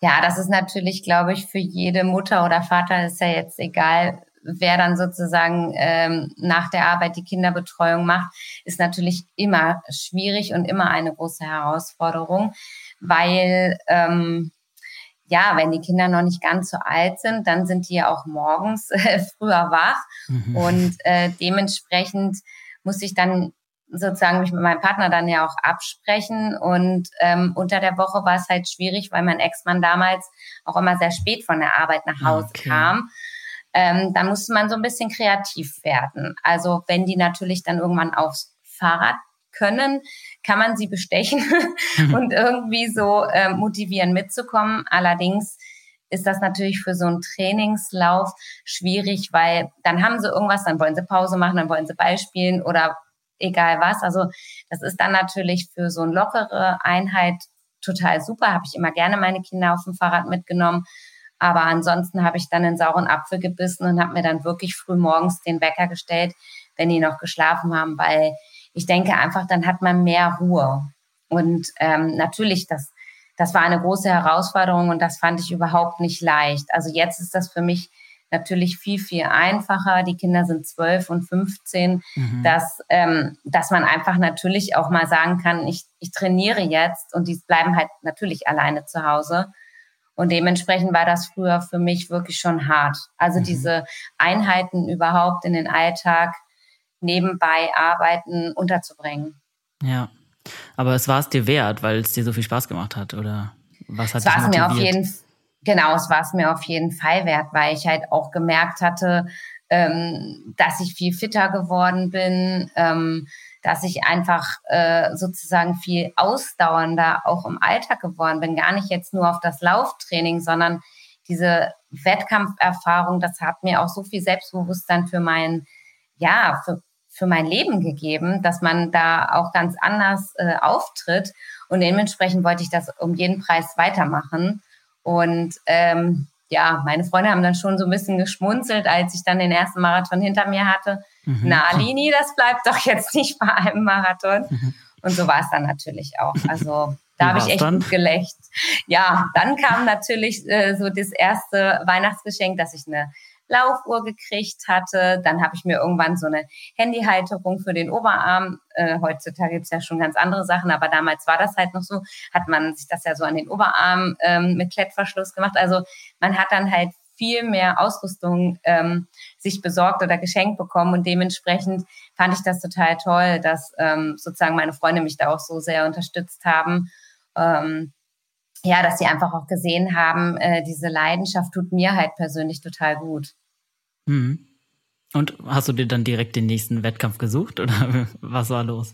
Ja, das ist natürlich, glaube ich, für jede Mutter oder Vater ist ja jetzt egal, wer dann sozusagen ähm, nach der Arbeit die Kinderbetreuung macht, ist natürlich immer schwierig und immer eine große Herausforderung, weil ähm, ja, wenn die Kinder noch nicht ganz so alt sind, dann sind die ja auch morgens <laughs> äh, früher wach mhm. und äh, dementsprechend muss ich dann sozusagen mich mit meinem Partner dann ja auch absprechen und ähm, unter der Woche war es halt schwierig, weil mein Ex-Mann damals auch immer sehr spät von der Arbeit nach Hause okay. kam ähm, dann muss man so ein bisschen kreativ werden. Also wenn die natürlich dann irgendwann aufs Fahrrad können, kann man sie bestechen mhm. <laughs> und irgendwie so äh, motivieren mitzukommen. Allerdings ist das natürlich für so einen Trainingslauf schwierig, weil dann haben sie irgendwas, dann wollen sie Pause machen, dann wollen sie Ball spielen oder egal was. Also das ist dann natürlich für so eine lockere Einheit total super. Habe ich immer gerne meine Kinder auf dem Fahrrad mitgenommen. Aber ansonsten habe ich dann einen sauren Apfel gebissen und habe mir dann wirklich früh morgens den Wecker gestellt, wenn die noch geschlafen haben, weil ich denke einfach, dann hat man mehr Ruhe. Und ähm, natürlich, das, das war eine große Herausforderung und das fand ich überhaupt nicht leicht. Also jetzt ist das für mich natürlich viel, viel einfacher. Die Kinder sind zwölf und 15, mhm. dass, ähm, dass man einfach natürlich auch mal sagen kann, ich, ich trainiere jetzt und die bleiben halt natürlich alleine zu Hause. Und dementsprechend war das früher für mich wirklich schon hart. Also mhm. diese Einheiten überhaupt in den Alltag nebenbei arbeiten unterzubringen. Ja, aber es war es dir wert, weil es dir so viel Spaß gemacht hat, oder was hat es dich motiviert? Mir auf jeden, genau, es war es mir auf jeden Fall wert, weil ich halt auch gemerkt hatte, ähm, dass ich viel fitter geworden bin, ähm, dass ich einfach äh, sozusagen viel ausdauernder auch im Alltag geworden bin. Gar nicht jetzt nur auf das Lauftraining, sondern diese Wettkampferfahrung, das hat mir auch so viel Selbstbewusstsein für mein, ja, für, für mein Leben gegeben, dass man da auch ganz anders äh, auftritt. Und dementsprechend wollte ich das um jeden Preis weitermachen. Und ähm, ja, meine Freunde haben dann schon so ein bisschen geschmunzelt, als ich dann den ersten Marathon hinter mir hatte. Mhm. Na, Lini, das bleibt doch jetzt nicht bei einem Marathon. Mhm. Und so war es dann natürlich auch. Also da habe ich echt dann? gut gelächt. Ja, dann kam natürlich äh, so das erste Weihnachtsgeschenk, dass ich eine Laufuhr gekriegt hatte. Dann habe ich mir irgendwann so eine Handyhalterung für den Oberarm. Äh, heutzutage gibt's ja schon ganz andere Sachen, aber damals war das halt noch so, hat man sich das ja so an den Oberarm ähm, mit Klettverschluss gemacht. Also man hat dann halt viel mehr Ausrüstung ähm, sich besorgt oder geschenkt bekommen. Und dementsprechend fand ich das total toll, dass ähm, sozusagen meine Freunde mich da auch so sehr unterstützt haben. Ähm, ja, dass sie einfach auch gesehen haben, äh, diese Leidenschaft tut mir halt persönlich total gut. Mhm. Und hast du dir dann direkt den nächsten Wettkampf gesucht oder <laughs> was war los?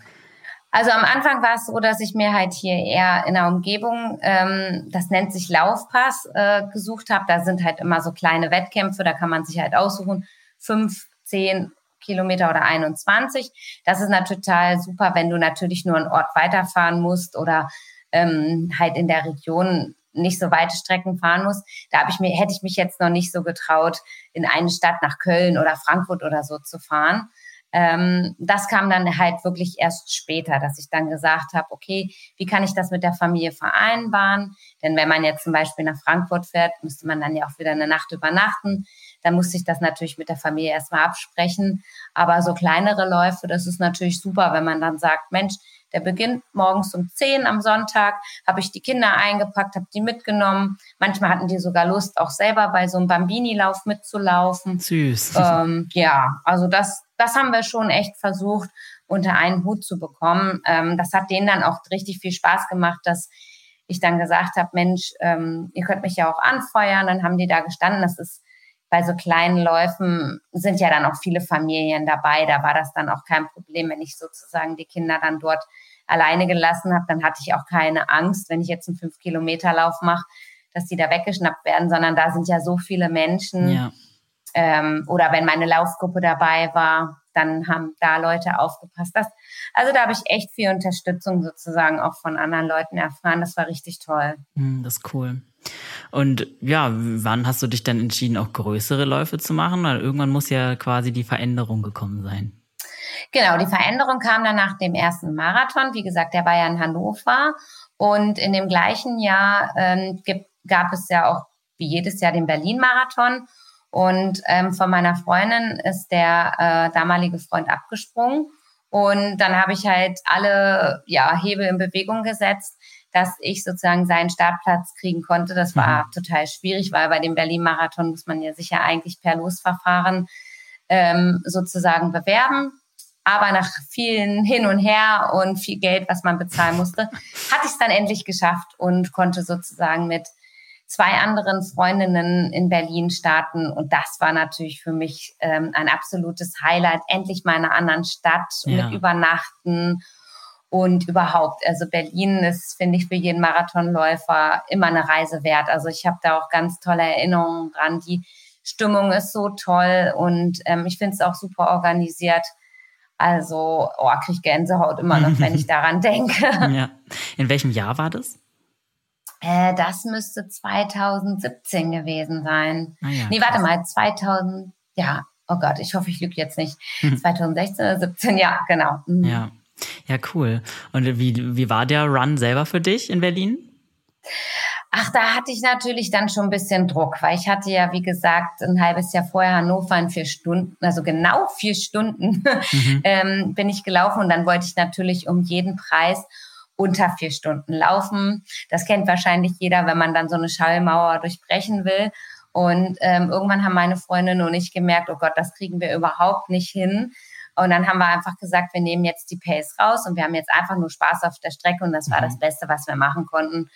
Also am Anfang war es so, dass ich mir halt hier eher in der Umgebung, ähm, das nennt sich Laufpass, äh, gesucht habe. Da sind halt immer so kleine Wettkämpfe, da kann man sich halt aussuchen, fünf, zehn Kilometer oder 21. Das ist natürlich total super, wenn du natürlich nur einen Ort weiterfahren musst oder ähm, halt in der Region nicht so weite Strecken fahren muss. Da ich mir, hätte ich mich jetzt noch nicht so getraut, in eine Stadt nach Köln oder Frankfurt oder so zu fahren. Ähm, das kam dann halt wirklich erst später, dass ich dann gesagt habe, okay, wie kann ich das mit der Familie vereinbaren? Denn wenn man jetzt zum Beispiel nach Frankfurt fährt, müsste man dann ja auch wieder eine Nacht übernachten. Dann musste ich das natürlich mit der Familie erstmal absprechen. Aber so kleinere Läufe, das ist natürlich super, wenn man dann sagt, Mensch, der beginnt morgens um 10 am Sonntag, habe ich die Kinder eingepackt, habe die mitgenommen. Manchmal hatten die sogar Lust, auch selber bei so einem Bambini-Lauf mitzulaufen. Süß. Ähm, ja, also das, das haben wir schon echt versucht, unter einen Hut zu bekommen. Ähm, das hat denen dann auch richtig viel Spaß gemacht, dass ich dann gesagt habe, Mensch, ähm, ihr könnt mich ja auch anfeuern. Dann haben die da gestanden. Das ist bei so kleinen Läufen sind ja dann auch viele Familien dabei. Da war das dann auch kein Problem, wenn ich sozusagen die Kinder dann dort alleine gelassen habe. Dann hatte ich auch keine Angst, wenn ich jetzt einen fünf Kilometer Lauf mache, dass die da weggeschnappt werden, sondern da sind ja so viele Menschen. Ja. Ähm, oder wenn meine Laufgruppe dabei war, dann haben da Leute aufgepasst. Das, also da habe ich echt viel Unterstützung sozusagen auch von anderen Leuten erfahren. Das war richtig toll. Hm, das ist cool. Und ja, wann hast du dich dann entschieden, auch größere Läufe zu machen? Weil irgendwann muss ja quasi die Veränderung gekommen sein. Genau, die Veränderung kam dann nach dem ersten Marathon. Wie gesagt, der war ja in Hannover. Und in dem gleichen Jahr ähm, gab es ja auch wie jedes Jahr den Berlin-Marathon. Und ähm, von meiner Freundin ist der äh, damalige Freund abgesprungen. Und dann habe ich halt alle ja, Hebel in Bewegung gesetzt, dass ich sozusagen seinen Startplatz kriegen konnte. Das war mhm. total schwierig, weil bei dem Berlin-Marathon muss man ja sicher eigentlich per Losverfahren ähm, sozusagen bewerben. Aber nach vielen Hin und Her und viel Geld, was man bezahlen musste, <laughs> hatte ich es dann endlich geschafft und konnte sozusagen mit zwei anderen Freundinnen in Berlin starten. Und das war natürlich für mich ähm, ein absolutes Highlight. Endlich mal in einer anderen Stadt ja. mit Übernachten und überhaupt, also Berlin ist, finde ich, für jeden Marathonläufer immer eine Reise wert. Also ich habe da auch ganz tolle Erinnerungen dran. Die Stimmung ist so toll und ähm, ich finde es auch super organisiert. Also, oh, kriege ich Gänsehaut immer noch, wenn ich <laughs> daran denke. Ja. In welchem Jahr war das? Äh, das müsste 2017 gewesen sein. Ah, ja, nee, warte mal, 2000, ja, oh Gott, ich hoffe, ich lüge jetzt nicht. 2016 oder 17, ja, genau. Mhm. Ja. Ja, cool. Und wie, wie war der Run selber für dich in Berlin? Ach, da hatte ich natürlich dann schon ein bisschen Druck, weil ich hatte ja, wie gesagt, ein halbes Jahr vorher Hannover in vier Stunden, also genau vier Stunden <laughs> mhm. ähm, bin ich gelaufen und dann wollte ich natürlich um jeden Preis unter vier Stunden laufen. Das kennt wahrscheinlich jeder, wenn man dann so eine Schallmauer durchbrechen will. Und ähm, irgendwann haben meine Freundin und ich gemerkt, oh Gott, das kriegen wir überhaupt nicht hin. Und dann haben wir einfach gesagt, wir nehmen jetzt die Pace raus und wir haben jetzt einfach nur Spaß auf der Strecke und das war das mhm. Beste, was wir machen konnten.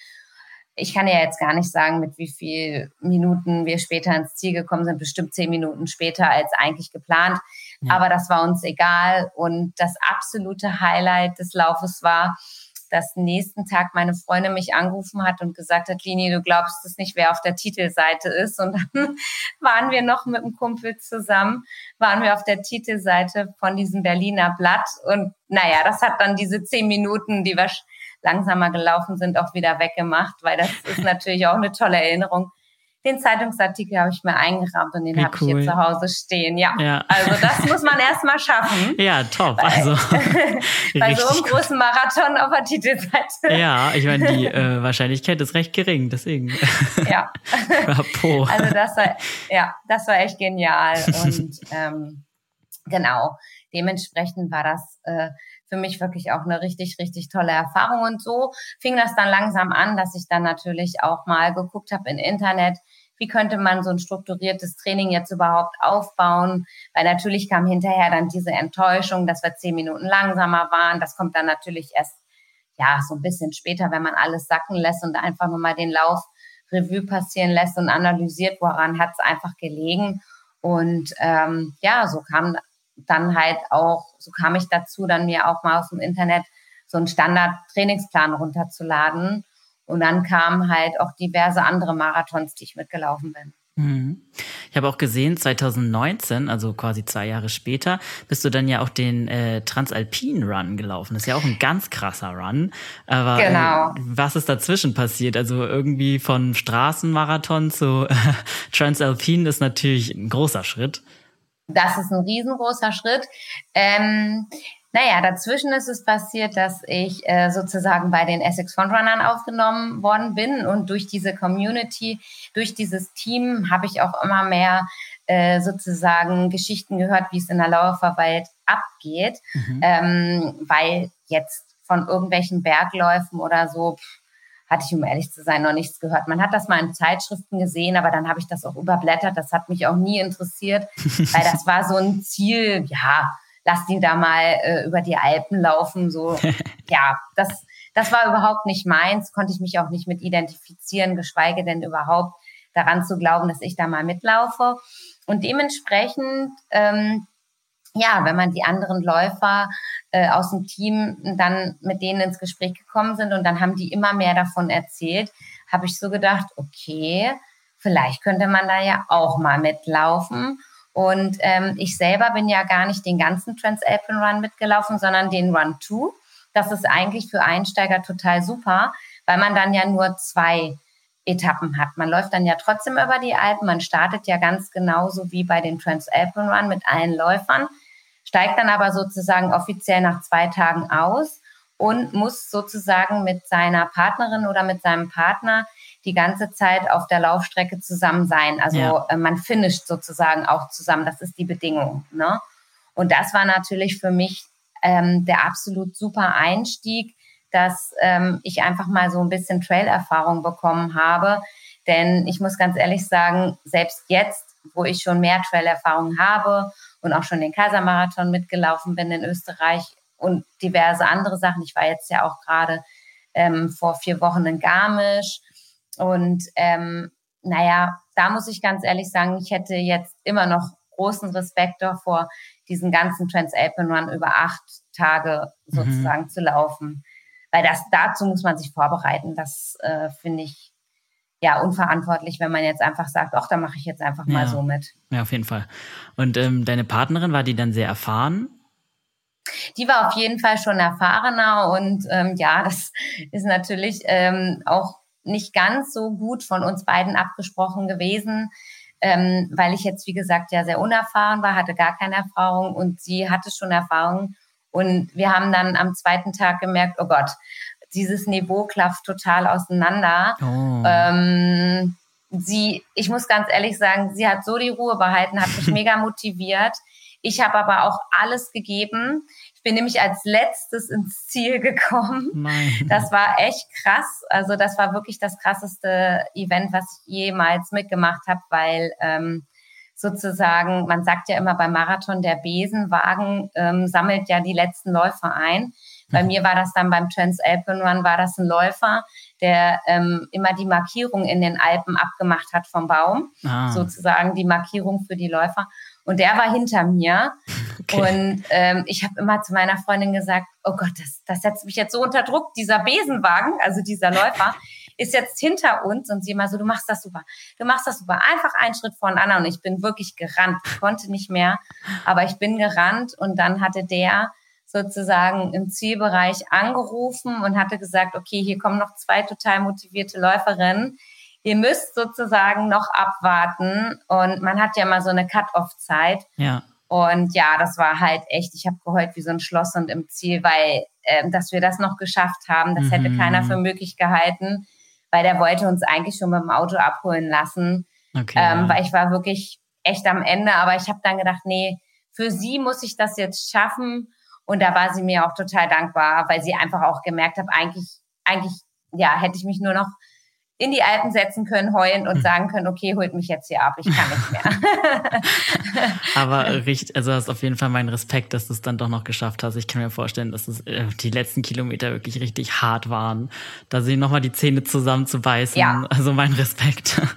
Ich kann ja jetzt gar nicht sagen, mit wie viel Minuten wir später ins Ziel gekommen sind, bestimmt zehn Minuten später als eigentlich geplant. Ja. Aber das war uns egal. Und das absolute Highlight des Laufes war, dass nächsten Tag meine Freundin mich angerufen hat und gesagt hat, Lini, du glaubst es nicht, wer auf der Titelseite ist. Und dann <laughs> waren wir noch mit einem Kumpel zusammen, waren wir auf der Titelseite von diesem Berliner Blatt. Und naja, das hat dann diese zehn Minuten, die wir langsamer gelaufen sind, auch wieder weggemacht, weil das ist <laughs> natürlich auch eine tolle Erinnerung. Den Zeitungsartikel habe ich mir eingerahmt und den habe cool. ich hier zu Hause stehen. Ja. ja. Also das muss man erstmal schaffen. <laughs> Ja, top. also <laughs> <laughs> bei so einem großen Marathon auf der Titelseite. Ja, ich meine, die äh, Wahrscheinlichkeit ist recht gering, deswegen. Ja. also das war, ja, das war echt genial. Und ähm, genau, dementsprechend war das äh, für mich wirklich auch eine richtig, richtig tolle Erfahrung. Und so fing das dann langsam an, dass ich dann natürlich auch mal geguckt habe im Internet, wie könnte man so ein strukturiertes Training jetzt überhaupt aufbauen? Weil natürlich kam hinterher dann diese Enttäuschung, dass wir zehn Minuten langsamer waren. Das kommt dann natürlich erst, ja, so ein bisschen später, wenn man alles sacken lässt und einfach nur mal den Lauf Revue passieren lässt und analysiert, woran hat es einfach gelegen. Und ähm, ja, so kam dann halt auch, so kam ich dazu, dann mir auch mal aus dem Internet so einen Standard-Trainingsplan runterzuladen. Und dann kamen halt auch diverse andere Marathons, die ich mitgelaufen bin. Mhm. Ich habe auch gesehen, 2019, also quasi zwei Jahre später, bist du dann ja auch den äh, Transalpin Run gelaufen. Das ist ja auch ein ganz krasser Run. Aber äh, genau. äh, was ist dazwischen passiert? Also irgendwie von Straßenmarathon zu äh, <laughs> Transalpin ist natürlich ein großer Schritt. Das ist ein riesengroßer Schritt. Ähm, naja, dazwischen ist es passiert, dass ich äh, sozusagen bei den Essex Frontrunnern aufgenommen worden bin und durch diese Community, durch dieses Team habe ich auch immer mehr äh, sozusagen Geschichten gehört, wie es in der Lauferwelt abgeht, mhm. ähm, weil jetzt von irgendwelchen Bergläufen oder so hatte ich, um ehrlich zu sein, noch nichts gehört. Man hat das mal in Zeitschriften gesehen, aber dann habe ich das auch überblättert. Das hat mich auch nie interessiert, <laughs> weil das war so ein Ziel, ja, lass die da mal äh, über die Alpen laufen. So, <laughs> ja, das, das war überhaupt nicht meins, konnte ich mich auch nicht mit identifizieren, geschweige denn überhaupt daran zu glauben, dass ich da mal mitlaufe. Und dementsprechend, ähm, ja, wenn man die anderen Läufer äh, aus dem Team dann mit denen ins Gespräch gekommen sind und dann haben die immer mehr davon erzählt, habe ich so gedacht, okay, vielleicht könnte man da ja auch mal mitlaufen. Und ähm, ich selber bin ja gar nicht den ganzen Transalpine Run mitgelaufen, sondern den Run 2. Das ist eigentlich für Einsteiger total super, weil man dann ja nur zwei Etappen hat. Man läuft dann ja trotzdem über die Alpen. Man startet ja ganz genauso wie bei den Transalpine Run mit allen Läufern, steigt dann aber sozusagen offiziell nach zwei Tagen aus und muss sozusagen mit seiner Partnerin oder mit seinem Partner die ganze Zeit auf der Laufstrecke zusammen sein. Also ja. äh, man finisht sozusagen auch zusammen. Das ist die Bedingung. Ne? Und das war natürlich für mich ähm, der absolut super Einstieg, dass ähm, ich einfach mal so ein bisschen Trail-Erfahrung bekommen habe. Denn ich muss ganz ehrlich sagen, selbst jetzt, wo ich schon mehr Trail-Erfahrung habe und auch schon den Kaisermarathon mitgelaufen bin in Österreich und diverse andere Sachen. Ich war jetzt ja auch gerade ähm, vor vier Wochen in Garmisch und ähm, naja, da muss ich ganz ehrlich sagen, ich hätte jetzt immer noch großen Respekt davor, diesen ganzen Transalpine Run über acht Tage mhm. sozusagen mhm. zu laufen. Weil das dazu muss man sich vorbereiten. Das äh, finde ich ja unverantwortlich, wenn man jetzt einfach sagt, ach, da mache ich jetzt einfach mal so mit. Ja, auf jeden Fall. Und ähm, deine Partnerin war die dann sehr erfahren? Die war auf jeden Fall schon erfahrener und ähm, ja, das <laughs> ist natürlich ähm, auch nicht ganz so gut von uns beiden abgesprochen gewesen, ähm, weil ich jetzt, wie gesagt, ja sehr unerfahren war, hatte gar keine Erfahrung und sie hatte schon Erfahrung. Und wir haben dann am zweiten Tag gemerkt, oh Gott, dieses Niveau klafft total auseinander. Oh. Ähm, sie, ich muss ganz ehrlich sagen, sie hat so die Ruhe behalten, hat mich <laughs> mega motiviert. Ich habe aber auch alles gegeben bin nämlich als letztes ins Ziel gekommen. Nein. Das war echt krass. Also das war wirklich das krasseste Event, was ich jemals mitgemacht habe, weil ähm, sozusagen, man sagt ja immer beim Marathon, der Besenwagen ähm, sammelt ja die letzten Läufer ein. Bei mhm. mir war das dann beim Transalpine Run, war das ein Läufer, der ähm, immer die Markierung in den Alpen abgemacht hat vom Baum, ah. sozusagen die Markierung für die Läufer. Und der war hinter mir. <laughs> Okay. Und ähm, ich habe immer zu meiner Freundin gesagt, oh Gott, das, das setzt mich jetzt so unter Druck. Dieser Besenwagen, also dieser Läufer, <laughs> ist jetzt hinter uns. Und sie immer so, du machst das super. Du machst das super. Einfach einen Schritt vor den anderen. Und ich bin wirklich gerannt. Ich konnte nicht mehr, aber ich bin gerannt. Und dann hatte der sozusagen im Zielbereich angerufen und hatte gesagt, okay, hier kommen noch zwei total motivierte Läuferinnen ihr müsst sozusagen noch abwarten und man hat ja immer so eine Cut-off-Zeit. Ja. Und ja, das war halt echt, ich habe geheult wie so ein Schloss und im Ziel, weil, äh, dass wir das noch geschafft haben, das mhm. hätte keiner für möglich gehalten, weil der wollte uns eigentlich schon mit dem Auto abholen lassen. Okay, ähm, ja. Weil ich war wirklich echt am Ende, aber ich habe dann gedacht, nee, für sie muss ich das jetzt schaffen. Und da war sie mir auch total dankbar, weil sie einfach auch gemerkt hat, eigentlich, eigentlich, ja, hätte ich mich nur noch in die Alpen setzen können, heulen und hm. sagen können, okay, holt mich jetzt hier ab, ich kann nicht mehr. <laughs> Aber <laughs> richtig, also hast auf jeden Fall meinen Respekt, dass du es dann doch noch geschafft hast. Ich kann mir vorstellen, dass es äh, die letzten Kilometer wirklich richtig hart waren. Da sind nochmal die Zähne zusammenzubeißen. Ja. Also mein Respekt. <laughs>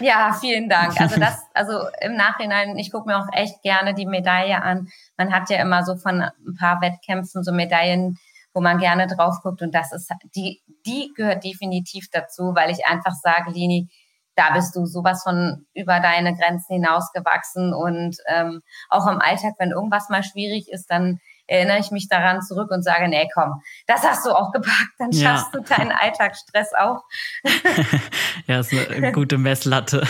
Ja, vielen Dank. Also das, also im Nachhinein, ich gucke mir auch echt gerne die Medaille an. Man hat ja immer so von ein paar Wettkämpfen so Medaillen, wo man gerne drauf guckt. Und das ist, die, die gehört definitiv dazu, weil ich einfach sage, Lini, da bist du sowas von über deine Grenzen hinausgewachsen. Und ähm, auch im Alltag, wenn irgendwas mal schwierig ist, dann erinnere ich mich daran zurück und sage, nee, komm, das hast du auch gepackt, dann schaffst ja. du deinen Alltagsstress auch. <laughs> ja, ist eine <laughs> gute Messlatte.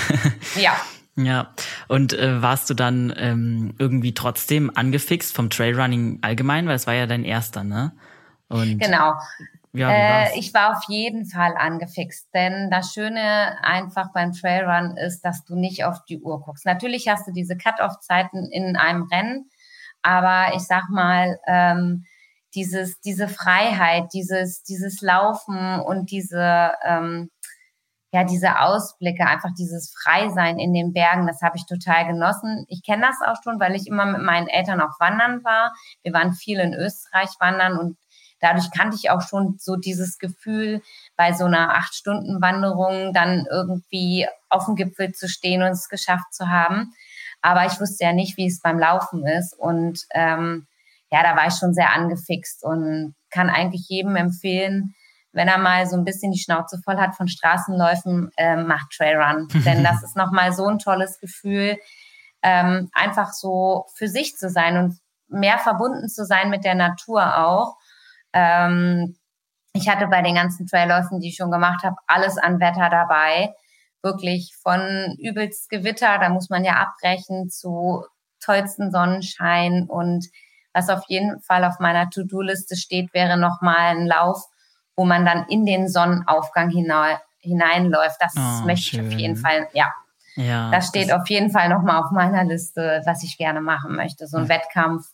ja. Ja, und äh, warst du dann ähm, irgendwie trotzdem angefixt vom Trailrunning allgemein, weil es war ja dein erster, ne? Und genau. Ja, äh, ich war auf jeden Fall angefixt, denn das Schöne einfach beim Trailrun ist, dass du nicht auf die Uhr guckst. Natürlich hast du diese Cut-off-Zeiten in einem Rennen, aber ich sag mal, ähm, dieses, diese Freiheit, dieses, dieses Laufen und diese, ähm, ja, diese Ausblicke, einfach dieses Freisein in den Bergen, das habe ich total genossen. Ich kenne das auch schon, weil ich immer mit meinen Eltern auch wandern war. Wir waren viel in Österreich wandern und dadurch kannte ich auch schon so dieses Gefühl, bei so einer Acht-Stunden-Wanderung dann irgendwie auf dem Gipfel zu stehen und es geschafft zu haben. Aber ich wusste ja nicht, wie es beim Laufen ist. Und ähm, ja, da war ich schon sehr angefixt und kann eigentlich jedem empfehlen, wenn er mal so ein bisschen die Schnauze voll hat von Straßenläufen, ähm, macht Trailrun. <laughs> Denn das ist nochmal so ein tolles Gefühl, ähm, einfach so für sich zu sein und mehr verbunden zu sein mit der Natur auch. Ähm, ich hatte bei den ganzen Trailläufen, die ich schon gemacht habe, alles an Wetter dabei. Wirklich von übelst Gewitter, da muss man ja abbrechen, zu tollsten Sonnenschein. Und was auf jeden Fall auf meiner To-Do-Liste steht, wäre nochmal ein Lauf, wo man dann in den Sonnenaufgang hinein, hineinläuft. Das oh, möchte schön. ich auf jeden Fall, ja. Ja, das steht das auf jeden Fall nochmal auf meiner Liste, was ich gerne machen möchte. So ein ja. Wettkampf,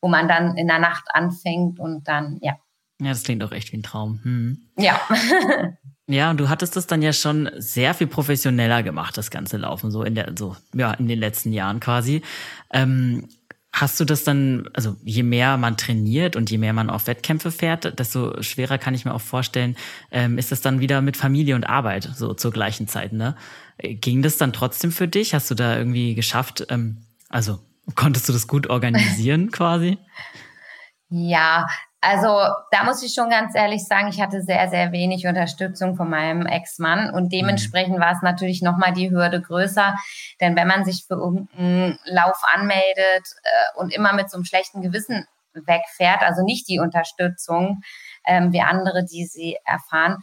wo man dann in der Nacht anfängt und dann, ja. Ja, das klingt auch echt wie ein Traum. Hm. Ja. <laughs> ja, und du hattest das dann ja schon sehr viel professioneller gemacht, das ganze Laufen, so in der, so, ja, in den letzten Jahren quasi. Ähm, Hast du das dann, also je mehr man trainiert und je mehr man auf Wettkämpfe fährt, desto schwerer kann ich mir auch vorstellen, ähm, ist das dann wieder mit Familie und Arbeit so zur gleichen Zeit, ne? Ging das dann trotzdem für dich? Hast du da irgendwie geschafft, ähm, also konntest du das gut organisieren <laughs> quasi? Ja, also da muss ich schon ganz ehrlich sagen, ich hatte sehr, sehr wenig Unterstützung von meinem Ex-Mann und dementsprechend war es natürlich nochmal die Hürde größer. Denn wenn man sich für irgendeinen Lauf anmeldet äh, und immer mit so einem schlechten Gewissen wegfährt, also nicht die Unterstützung ähm, wie andere, die sie erfahren,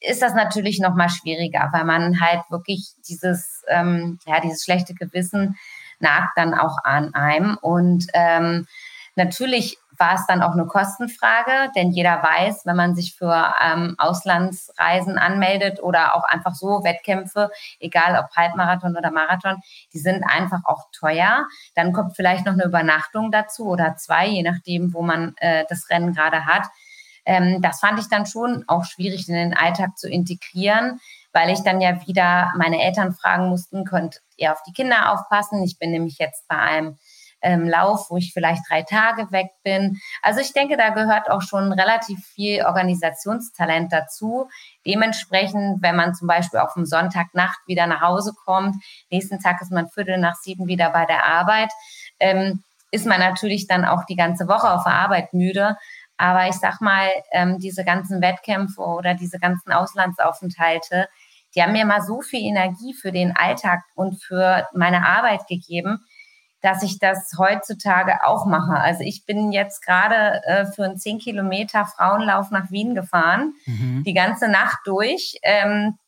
ist das natürlich nochmal schwieriger, weil man halt wirklich dieses, ähm, ja, dieses schlechte Gewissen nagt dann auch an einem und ähm, Natürlich war es dann auch eine Kostenfrage, denn jeder weiß, wenn man sich für ähm, Auslandsreisen anmeldet oder auch einfach so Wettkämpfe, egal ob Halbmarathon oder Marathon, die sind einfach auch teuer. Dann kommt vielleicht noch eine Übernachtung dazu oder zwei, je nachdem, wo man äh, das Rennen gerade hat. Ähm, das fand ich dann schon auch schwierig in den Alltag zu integrieren, weil ich dann ja wieder meine Eltern fragen mussten, könnt ihr auf die Kinder aufpassen? Ich bin nämlich jetzt bei einem ähm, Lauf, wo ich vielleicht drei Tage weg bin. Also ich denke, da gehört auch schon relativ viel Organisationstalent dazu. Dementsprechend, wenn man zum Beispiel auf dem Sonntagnacht wieder nach Hause kommt, nächsten Tag ist man Viertel nach sieben wieder bei der Arbeit, ähm, ist man natürlich dann auch die ganze Woche auf der Arbeit müde. Aber ich sag mal, ähm, diese ganzen Wettkämpfe oder diese ganzen Auslandsaufenthalte, die haben mir mal so viel Energie für den Alltag und für meine Arbeit gegeben, dass ich das heutzutage auch mache. Also ich bin jetzt gerade äh, für einen 10 Kilometer Frauenlauf nach Wien gefahren, mhm. die ganze Nacht durch. Ähm,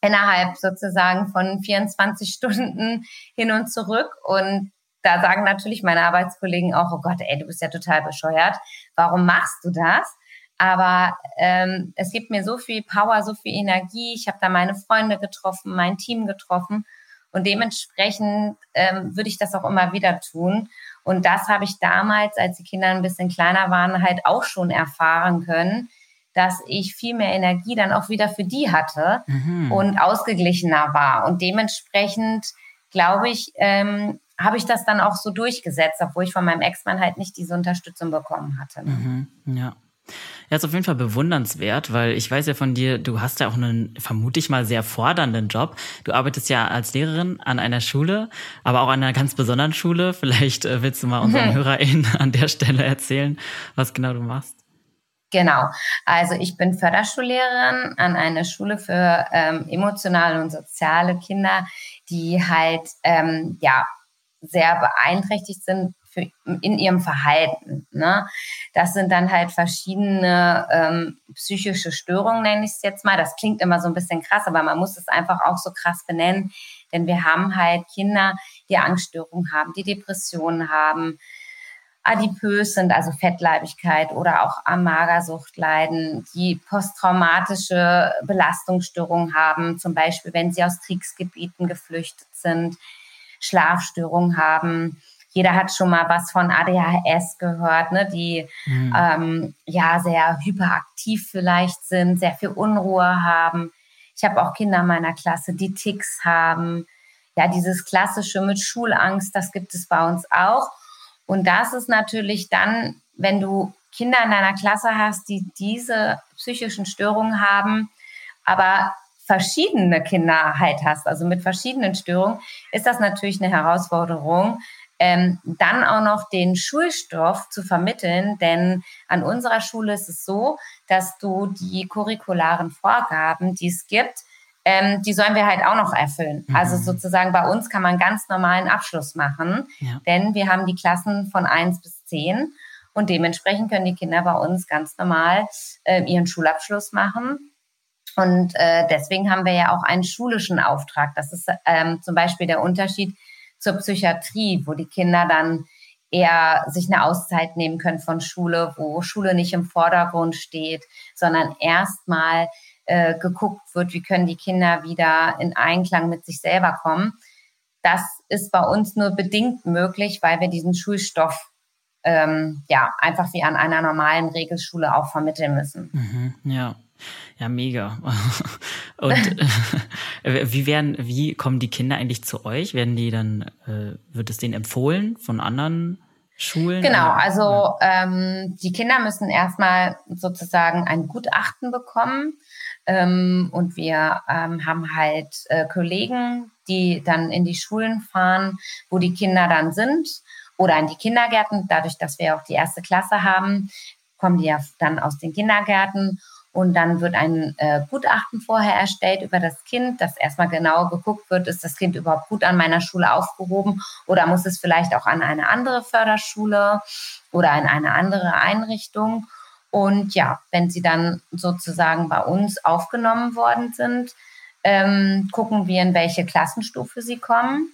innerhalb sozusagen von 24 <laughs> Stunden hin und zurück. Und da sagen natürlich meine Arbeitskollegen auch, oh Gott, ey, du bist ja total bescheuert. Warum machst du das? Aber ähm, es gibt mir so viel Power, so viel Energie. Ich habe da meine Freunde getroffen, mein Team getroffen. Und dementsprechend ähm, würde ich das auch immer wieder tun. Und das habe ich damals, als die Kinder ein bisschen kleiner waren, halt auch schon erfahren können, dass ich viel mehr Energie dann auch wieder für die hatte mhm. und ausgeglichener war. Und dementsprechend, glaube ich, ähm, habe ich das dann auch so durchgesetzt, obwohl ich von meinem Ex-Mann halt nicht diese Unterstützung bekommen hatte. Mhm. Ja. Ja, ist auf jeden Fall bewundernswert, weil ich weiß ja von dir, du hast ja auch einen, vermute ich mal, sehr fordernden Job. Du arbeitest ja als Lehrerin an einer Schule, aber auch an einer ganz besonderen Schule. Vielleicht äh, willst du mal unseren mhm. HörerInnen an der Stelle erzählen, was genau du machst. Genau. Also ich bin Förderschullehrerin an einer Schule für ähm, emotionale und soziale Kinder, die halt ähm, ja sehr beeinträchtigt sind für, in ihrem Verhalten. Ne? Das sind dann halt verschiedene ähm, psychische Störungen, nenne ich es jetzt mal. Das klingt immer so ein bisschen krass, aber man muss es einfach auch so krass benennen, denn wir haben halt Kinder, die Angststörungen haben, die Depressionen haben, adipös sind, also Fettleibigkeit oder auch am Magersucht leiden, die posttraumatische Belastungsstörungen haben, zum Beispiel wenn sie aus Kriegsgebieten geflüchtet sind, Schlafstörungen haben. Jeder hat schon mal was von ADHS gehört, ne, die mhm. ähm, ja sehr hyperaktiv vielleicht sind, sehr viel Unruhe haben. Ich habe auch Kinder meiner Klasse, die Ticks haben. Ja, dieses klassische mit Schulangst, das gibt es bei uns auch. Und das ist natürlich dann, wenn du Kinder in deiner Klasse hast, die diese psychischen Störungen haben, aber verschiedene Kinder halt hast, also mit verschiedenen Störungen, ist das natürlich eine Herausforderung, ähm, dann auch noch den Schulstoff zu vermitteln, denn an unserer Schule ist es so, dass du die curricularen Vorgaben, die es gibt, ähm, die sollen wir halt auch noch erfüllen. Mhm. Also sozusagen bei uns kann man ganz normalen Abschluss machen, ja. denn wir haben die Klassen von eins bis zehn und dementsprechend können die Kinder bei uns ganz normal äh, ihren Schulabschluss machen. Und äh, deswegen haben wir ja auch einen schulischen Auftrag. Das ist ähm, zum Beispiel der Unterschied zur Psychiatrie, wo die Kinder dann eher sich eine Auszeit nehmen können von Schule, wo Schule nicht im Vordergrund steht, sondern erstmal äh, geguckt wird, wie können die Kinder wieder in Einklang mit sich selber kommen. Das ist bei uns nur bedingt möglich, weil wir diesen Schulstoff ähm, ja einfach wie an einer normalen Regelschule auch vermitteln müssen. Mhm, ja. Ja, mega. <laughs> Und äh, <laughs> wie werden, wie kommen die Kinder eigentlich zu euch? Werden die dann, äh, wird es denen empfohlen von anderen Schulen? Genau, also ähm, die Kinder müssen erstmal sozusagen ein Gutachten bekommen ähm, und wir ähm, haben halt äh, Kollegen, die dann in die Schulen fahren, wo die Kinder dann sind oder in die Kindergärten. Dadurch, dass wir auch die erste Klasse haben, kommen die ja dann aus den Kindergärten. Und dann wird ein äh, Gutachten vorher erstellt über das Kind, dass erstmal genau geguckt wird, ist das Kind überhaupt gut an meiner Schule aufgehoben oder muss es vielleicht auch an eine andere Förderschule oder in eine andere Einrichtung. Und ja, wenn sie dann sozusagen bei uns aufgenommen worden sind, ähm, gucken wir, in welche Klassenstufe sie kommen.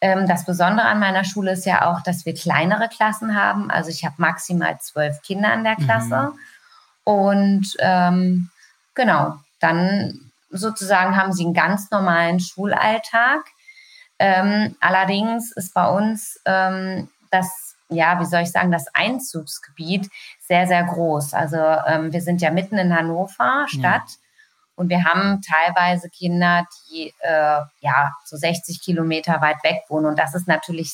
Ähm, das Besondere an meiner Schule ist ja auch, dass wir kleinere Klassen haben. Also ich habe maximal zwölf Kinder in der Klasse. Mhm. Und ähm, genau, dann sozusagen haben sie einen ganz normalen Schulalltag. Ähm, allerdings ist bei uns ähm, das ja, wie soll ich sagen, das Einzugsgebiet sehr, sehr groß. Also ähm, wir sind ja mitten in Hannover Stadt ja. und wir haben teilweise Kinder, die äh, ja so 60 Kilometer weit weg wohnen. Und das ist natürlich,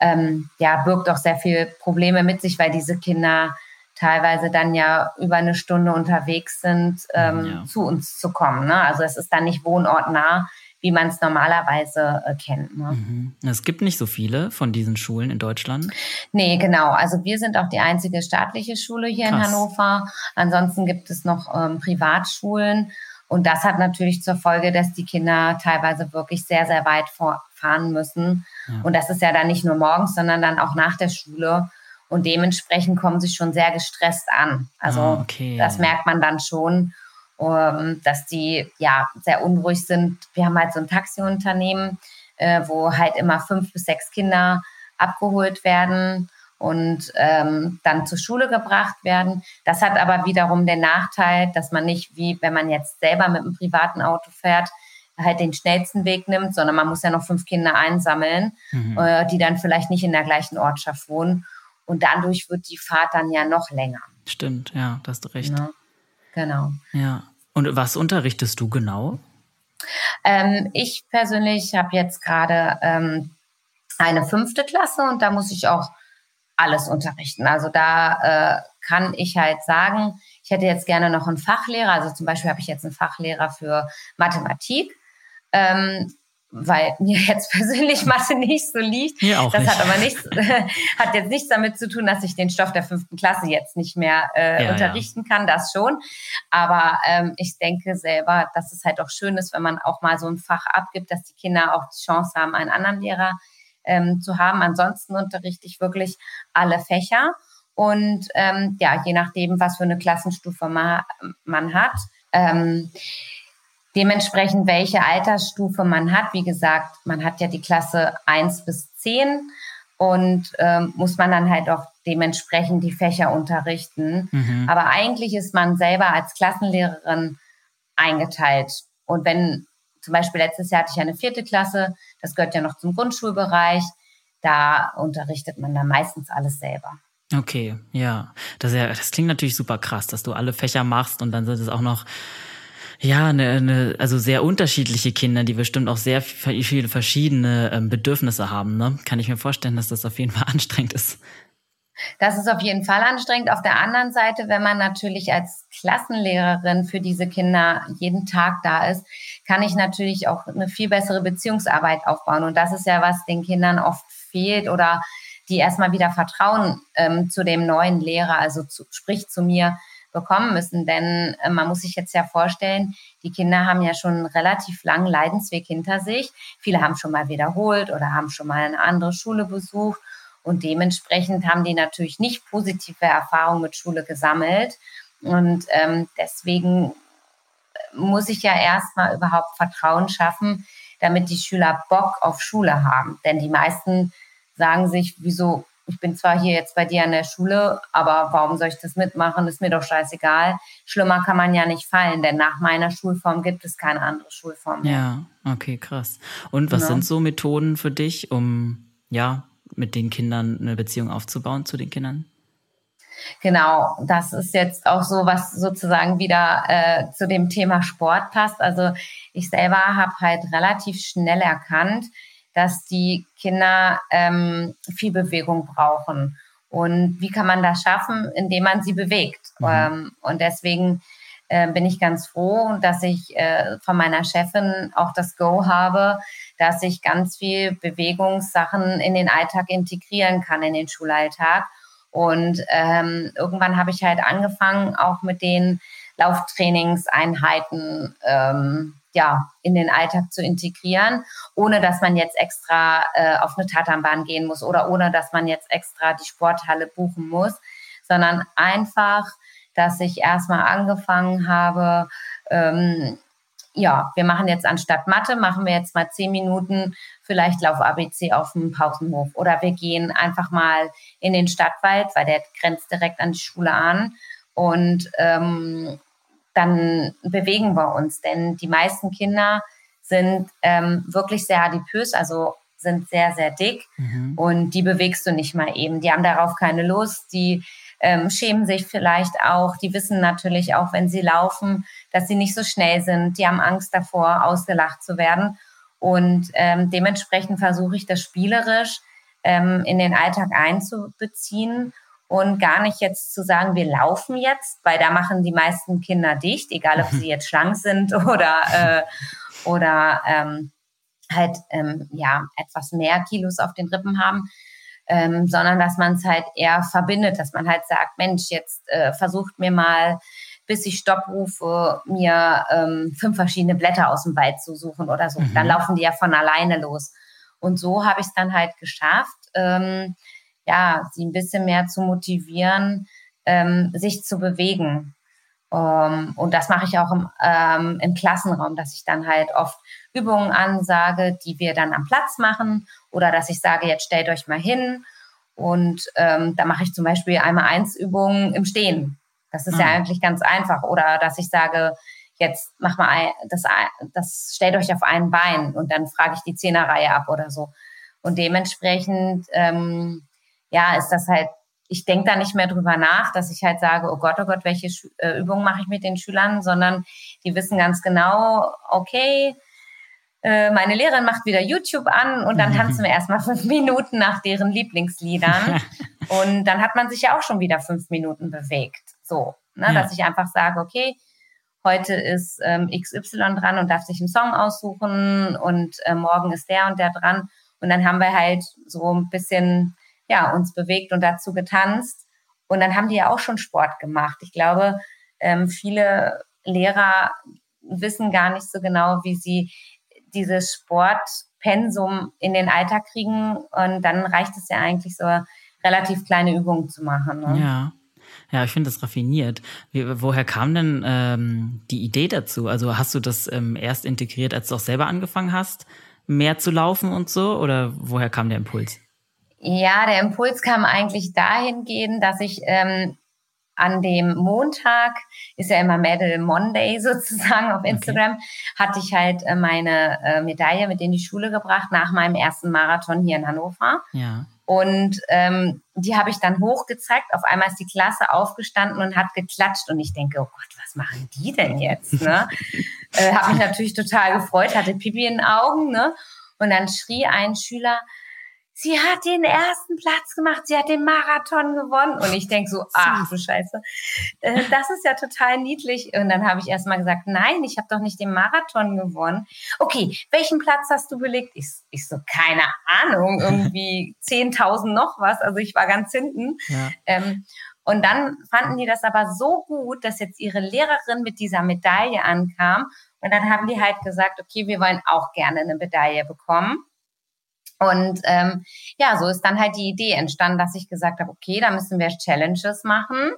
ähm, ja, birgt auch sehr viele Probleme mit sich, weil diese Kinder teilweise dann ja über eine Stunde unterwegs sind, ähm, ja. zu uns zu kommen. Ne? Also es ist dann nicht wohnortnah, wie man es normalerweise äh, kennt. Ne? Mhm. Es gibt nicht so viele von diesen Schulen in Deutschland. Nee, genau. Also wir sind auch die einzige staatliche Schule hier Krass. in Hannover. Ansonsten gibt es noch ähm, Privatschulen. Und das hat natürlich zur Folge, dass die Kinder teilweise wirklich sehr, sehr weit fahren müssen. Ja. Und das ist ja dann nicht nur morgens, sondern dann auch nach der Schule. Und dementsprechend kommen sie schon sehr gestresst an. Also ah, okay. das merkt man dann schon. ähm, dass die ja sehr unruhig sind. Wir haben halt so ein Taxiunternehmen, äh, wo halt immer fünf bis sechs Kinder abgeholt werden und ähm, dann zur Schule gebracht werden. Das hat aber wiederum den Nachteil, dass man nicht wie wenn man jetzt selber mit einem privaten Auto fährt, halt den schnellsten Weg nimmt, sondern man muss ja noch fünf Kinder einsammeln, mhm. äh, die dann vielleicht nicht in der gleichen Ortschaft wohnen. Und dadurch wird die Fahrt dann ja noch länger. Stimmt, ja, da hast du recht. Ja, genau. Ja. Und was unterrichtest du genau? Ähm, ich persönlich habe jetzt gerade ähm, eine fünfte Klasse und da muss ich auch alles unterrichten. Also da äh, kann ich halt sagen, ich hätte jetzt gerne noch einen Fachlehrer. Also zum Beispiel habe ich jetzt einen Fachlehrer für Mathematik. Ähm, weil mir jetzt <laughs> persönlich Mathe nicht so liegt. Mir auch das nicht. hat aber nichts, <laughs> hat jetzt nichts damit zu tun, dass ich den Stoff der fünften Klasse jetzt nicht mehr äh, ja, unterrichten ja. kann, das schon. Aber ähm, ich denke selber, dass es halt auch schön ist, wenn man auch mal so ein Fach abgibt, dass die Kinder auch die Chance haben, einen anderen Lehrer ähm, zu haben. Ansonsten unterrichte ich wirklich alle Fächer. Und ähm, ja, je nachdem, was für eine Klassenstufe man, man hat. Ähm, dementsprechend, welche Altersstufe man hat. Wie gesagt, man hat ja die Klasse 1 bis 10 und ähm, muss man dann halt auch dementsprechend die Fächer unterrichten. Mhm. Aber eigentlich ist man selber als Klassenlehrerin eingeteilt. Und wenn zum Beispiel letztes Jahr hatte ich eine vierte Klasse, das gehört ja noch zum Grundschulbereich, da unterrichtet man dann meistens alles selber. Okay, ja. Das, ja, das klingt natürlich super krass, dass du alle Fächer machst und dann sind es auch noch ja, eine, eine, also sehr unterschiedliche Kinder, die bestimmt auch sehr viele verschiedene ähm, Bedürfnisse haben. Ne? Kann ich mir vorstellen, dass das auf jeden Fall <laughs> anstrengend ist. Das ist auf jeden Fall anstrengend. Auf der anderen Seite, wenn man natürlich als Klassenlehrerin für diese Kinder jeden Tag da ist, kann ich natürlich auch eine viel bessere Beziehungsarbeit aufbauen. Und das ist ja, was den Kindern oft fehlt oder die erstmal wieder Vertrauen ähm, zu dem neuen Lehrer, also zu, sprich zu mir, bekommen müssen. Denn äh, man muss sich jetzt ja vorstellen, die Kinder haben ja schon einen relativ langen Leidensweg hinter sich. Viele haben schon mal wiederholt oder haben schon mal eine andere Schule besucht. Und dementsprechend haben die natürlich nicht positive Erfahrungen mit Schule gesammelt. Und ähm, deswegen muss ich ja erstmal überhaupt Vertrauen schaffen, damit die Schüler Bock auf Schule haben. Denn die meisten sagen sich, wieso, ich bin zwar hier jetzt bei dir an der Schule, aber warum soll ich das mitmachen? Ist mir doch scheißegal. Schlimmer kann man ja nicht fallen, denn nach meiner Schulform gibt es keine andere Schulform mehr. Ja, okay, krass. Und was ja. sind so Methoden für dich, um ja mit den Kindern eine Beziehung aufzubauen zu den Kindern? Genau, das ist jetzt auch so, was sozusagen wieder äh, zu dem Thema Sport passt. Also ich selber habe halt relativ schnell erkannt, dass die Kinder ähm, viel Bewegung brauchen. Und wie kann man das schaffen? Indem man sie bewegt. Mhm. Ähm, und deswegen äh, bin ich ganz froh, dass ich äh, von meiner Chefin auch das Go habe, dass ich ganz viel Bewegungssachen in den Alltag integrieren kann, in den Schulalltag. Und ähm, irgendwann habe ich halt angefangen, auch mit den Lauftrainingseinheiten ähm, ja, in den Alltag zu integrieren, ohne dass man jetzt extra äh, auf eine Tatanbahn gehen muss oder ohne dass man jetzt extra die Sporthalle buchen muss, sondern einfach, dass ich erstmal angefangen habe, ähm, ja, wir machen jetzt anstatt Mathe, machen wir jetzt mal zehn Minuten vielleicht Lauf ABC auf dem Pausenhof oder wir gehen einfach mal in den Stadtwald, weil der grenzt direkt an die Schule an und ähm, dann bewegen wir uns, denn die meisten Kinder sind ähm, wirklich sehr adipös, also sind sehr, sehr dick. Mhm. und die bewegst du nicht mal eben. Die haben darauf keine Lust, die ähm, schämen sich vielleicht auch, die wissen natürlich auch, wenn sie laufen, dass sie nicht so schnell sind, die haben Angst davor, ausgelacht zu werden. Und ähm, dementsprechend versuche ich das spielerisch ähm, in den Alltag einzubeziehen und gar nicht jetzt zu sagen, wir laufen jetzt, weil da machen die meisten Kinder dicht, egal ob sie <laughs> jetzt schlank sind oder, äh, oder ähm, halt ähm, ja etwas mehr Kilos auf den Rippen haben, ähm, sondern dass man es halt eher verbindet, dass man halt sagt, Mensch, jetzt äh, versucht mir mal bis ich Stopp rufe, mir ähm, fünf verschiedene Blätter aus dem Wald zu suchen oder so. Mhm. Dann laufen die ja von alleine los. Und so habe ich es dann halt geschafft, ähm, ja, sie ein bisschen mehr zu motivieren, ähm, sich zu bewegen. Um, ähm, und das mache ich auch im, ähm, im Klassenraum, dass ich dann halt oft Übungen ansage, die wir dann am Platz machen oder dass ich sage, jetzt stellt euch mal hin und ähm, da mache ich zum Beispiel einmal eins Übungen im Stehen. Das ist mhm. ja eigentlich ganz einfach. Oder dass ich sage, jetzt mach mal ein, das, das stellt euch auf ein Bein und dann frage ich die Zehnerreihe ab oder so. Und dementsprechend, ähm, ja, ist das halt, ich denke da nicht mehr drüber nach, dass ich halt sage, oh Gott, oh Gott, welche äh, Übungen mache ich mit den Schülern, sondern die wissen ganz genau, okay, äh, meine Lehrerin macht wieder YouTube an und dann tanzen wir erstmal <laughs> fünf Minuten nach deren Lieblingsliedern. <laughs> und dann hat man sich ja auch schon wieder fünf Minuten bewegt. So, ne, ja. dass ich einfach sage, okay, heute ist ähm, XY dran und darf sich einen Song aussuchen und äh, morgen ist der und der dran. Und dann haben wir halt so ein bisschen, ja, uns bewegt und dazu getanzt. Und dann haben die ja auch schon Sport gemacht. Ich glaube, ähm, viele Lehrer wissen gar nicht so genau, wie sie dieses Sportpensum in den Alltag kriegen. Und dann reicht es ja eigentlich so relativ kleine Übungen zu machen. Ne? Ja. Ja, ich finde das raffiniert. Wie, woher kam denn ähm, die Idee dazu? Also hast du das ähm, erst integriert, als du auch selber angefangen hast, mehr zu laufen und so? Oder woher kam der Impuls? Ja, der Impuls kam eigentlich dahingehend, dass ich ähm, an dem Montag, ist ja immer Medal Monday <laughs> sozusagen auf Instagram, okay. hatte ich halt äh, meine äh, Medaille mit in die Schule gebracht nach meinem ersten Marathon hier in Hannover. Ja. Und ähm, die habe ich dann hochgezeigt. Auf einmal ist die Klasse aufgestanden und hat geklatscht. Und ich denke, oh Gott, was machen die denn jetzt? Ne? <laughs> äh, habe mich natürlich total gefreut, hatte Pipi in den Augen. Ne? Und dann schrie ein Schüler, sie hat den ersten Platz gemacht, sie hat den Marathon gewonnen. Und ich denke so, ach du Scheiße, äh, das ist ja total niedlich. Und dann habe ich erst mal gesagt, nein, ich habe doch nicht den Marathon gewonnen. Okay, welchen Platz hast du belegt? Ich, ich so, keine Ahnung, <laughs> irgendwie 10.000 noch was. Also ich war ganz hinten. Ja. Ähm, und dann fanden die das aber so gut, dass jetzt ihre Lehrerin mit dieser Medaille ankam. Und dann haben die halt gesagt, okay, wir wollen auch gerne eine Medaille bekommen. Und ähm, ja, so ist dann halt die Idee entstanden, dass ich gesagt habe, okay, da müssen wir Challenges machen.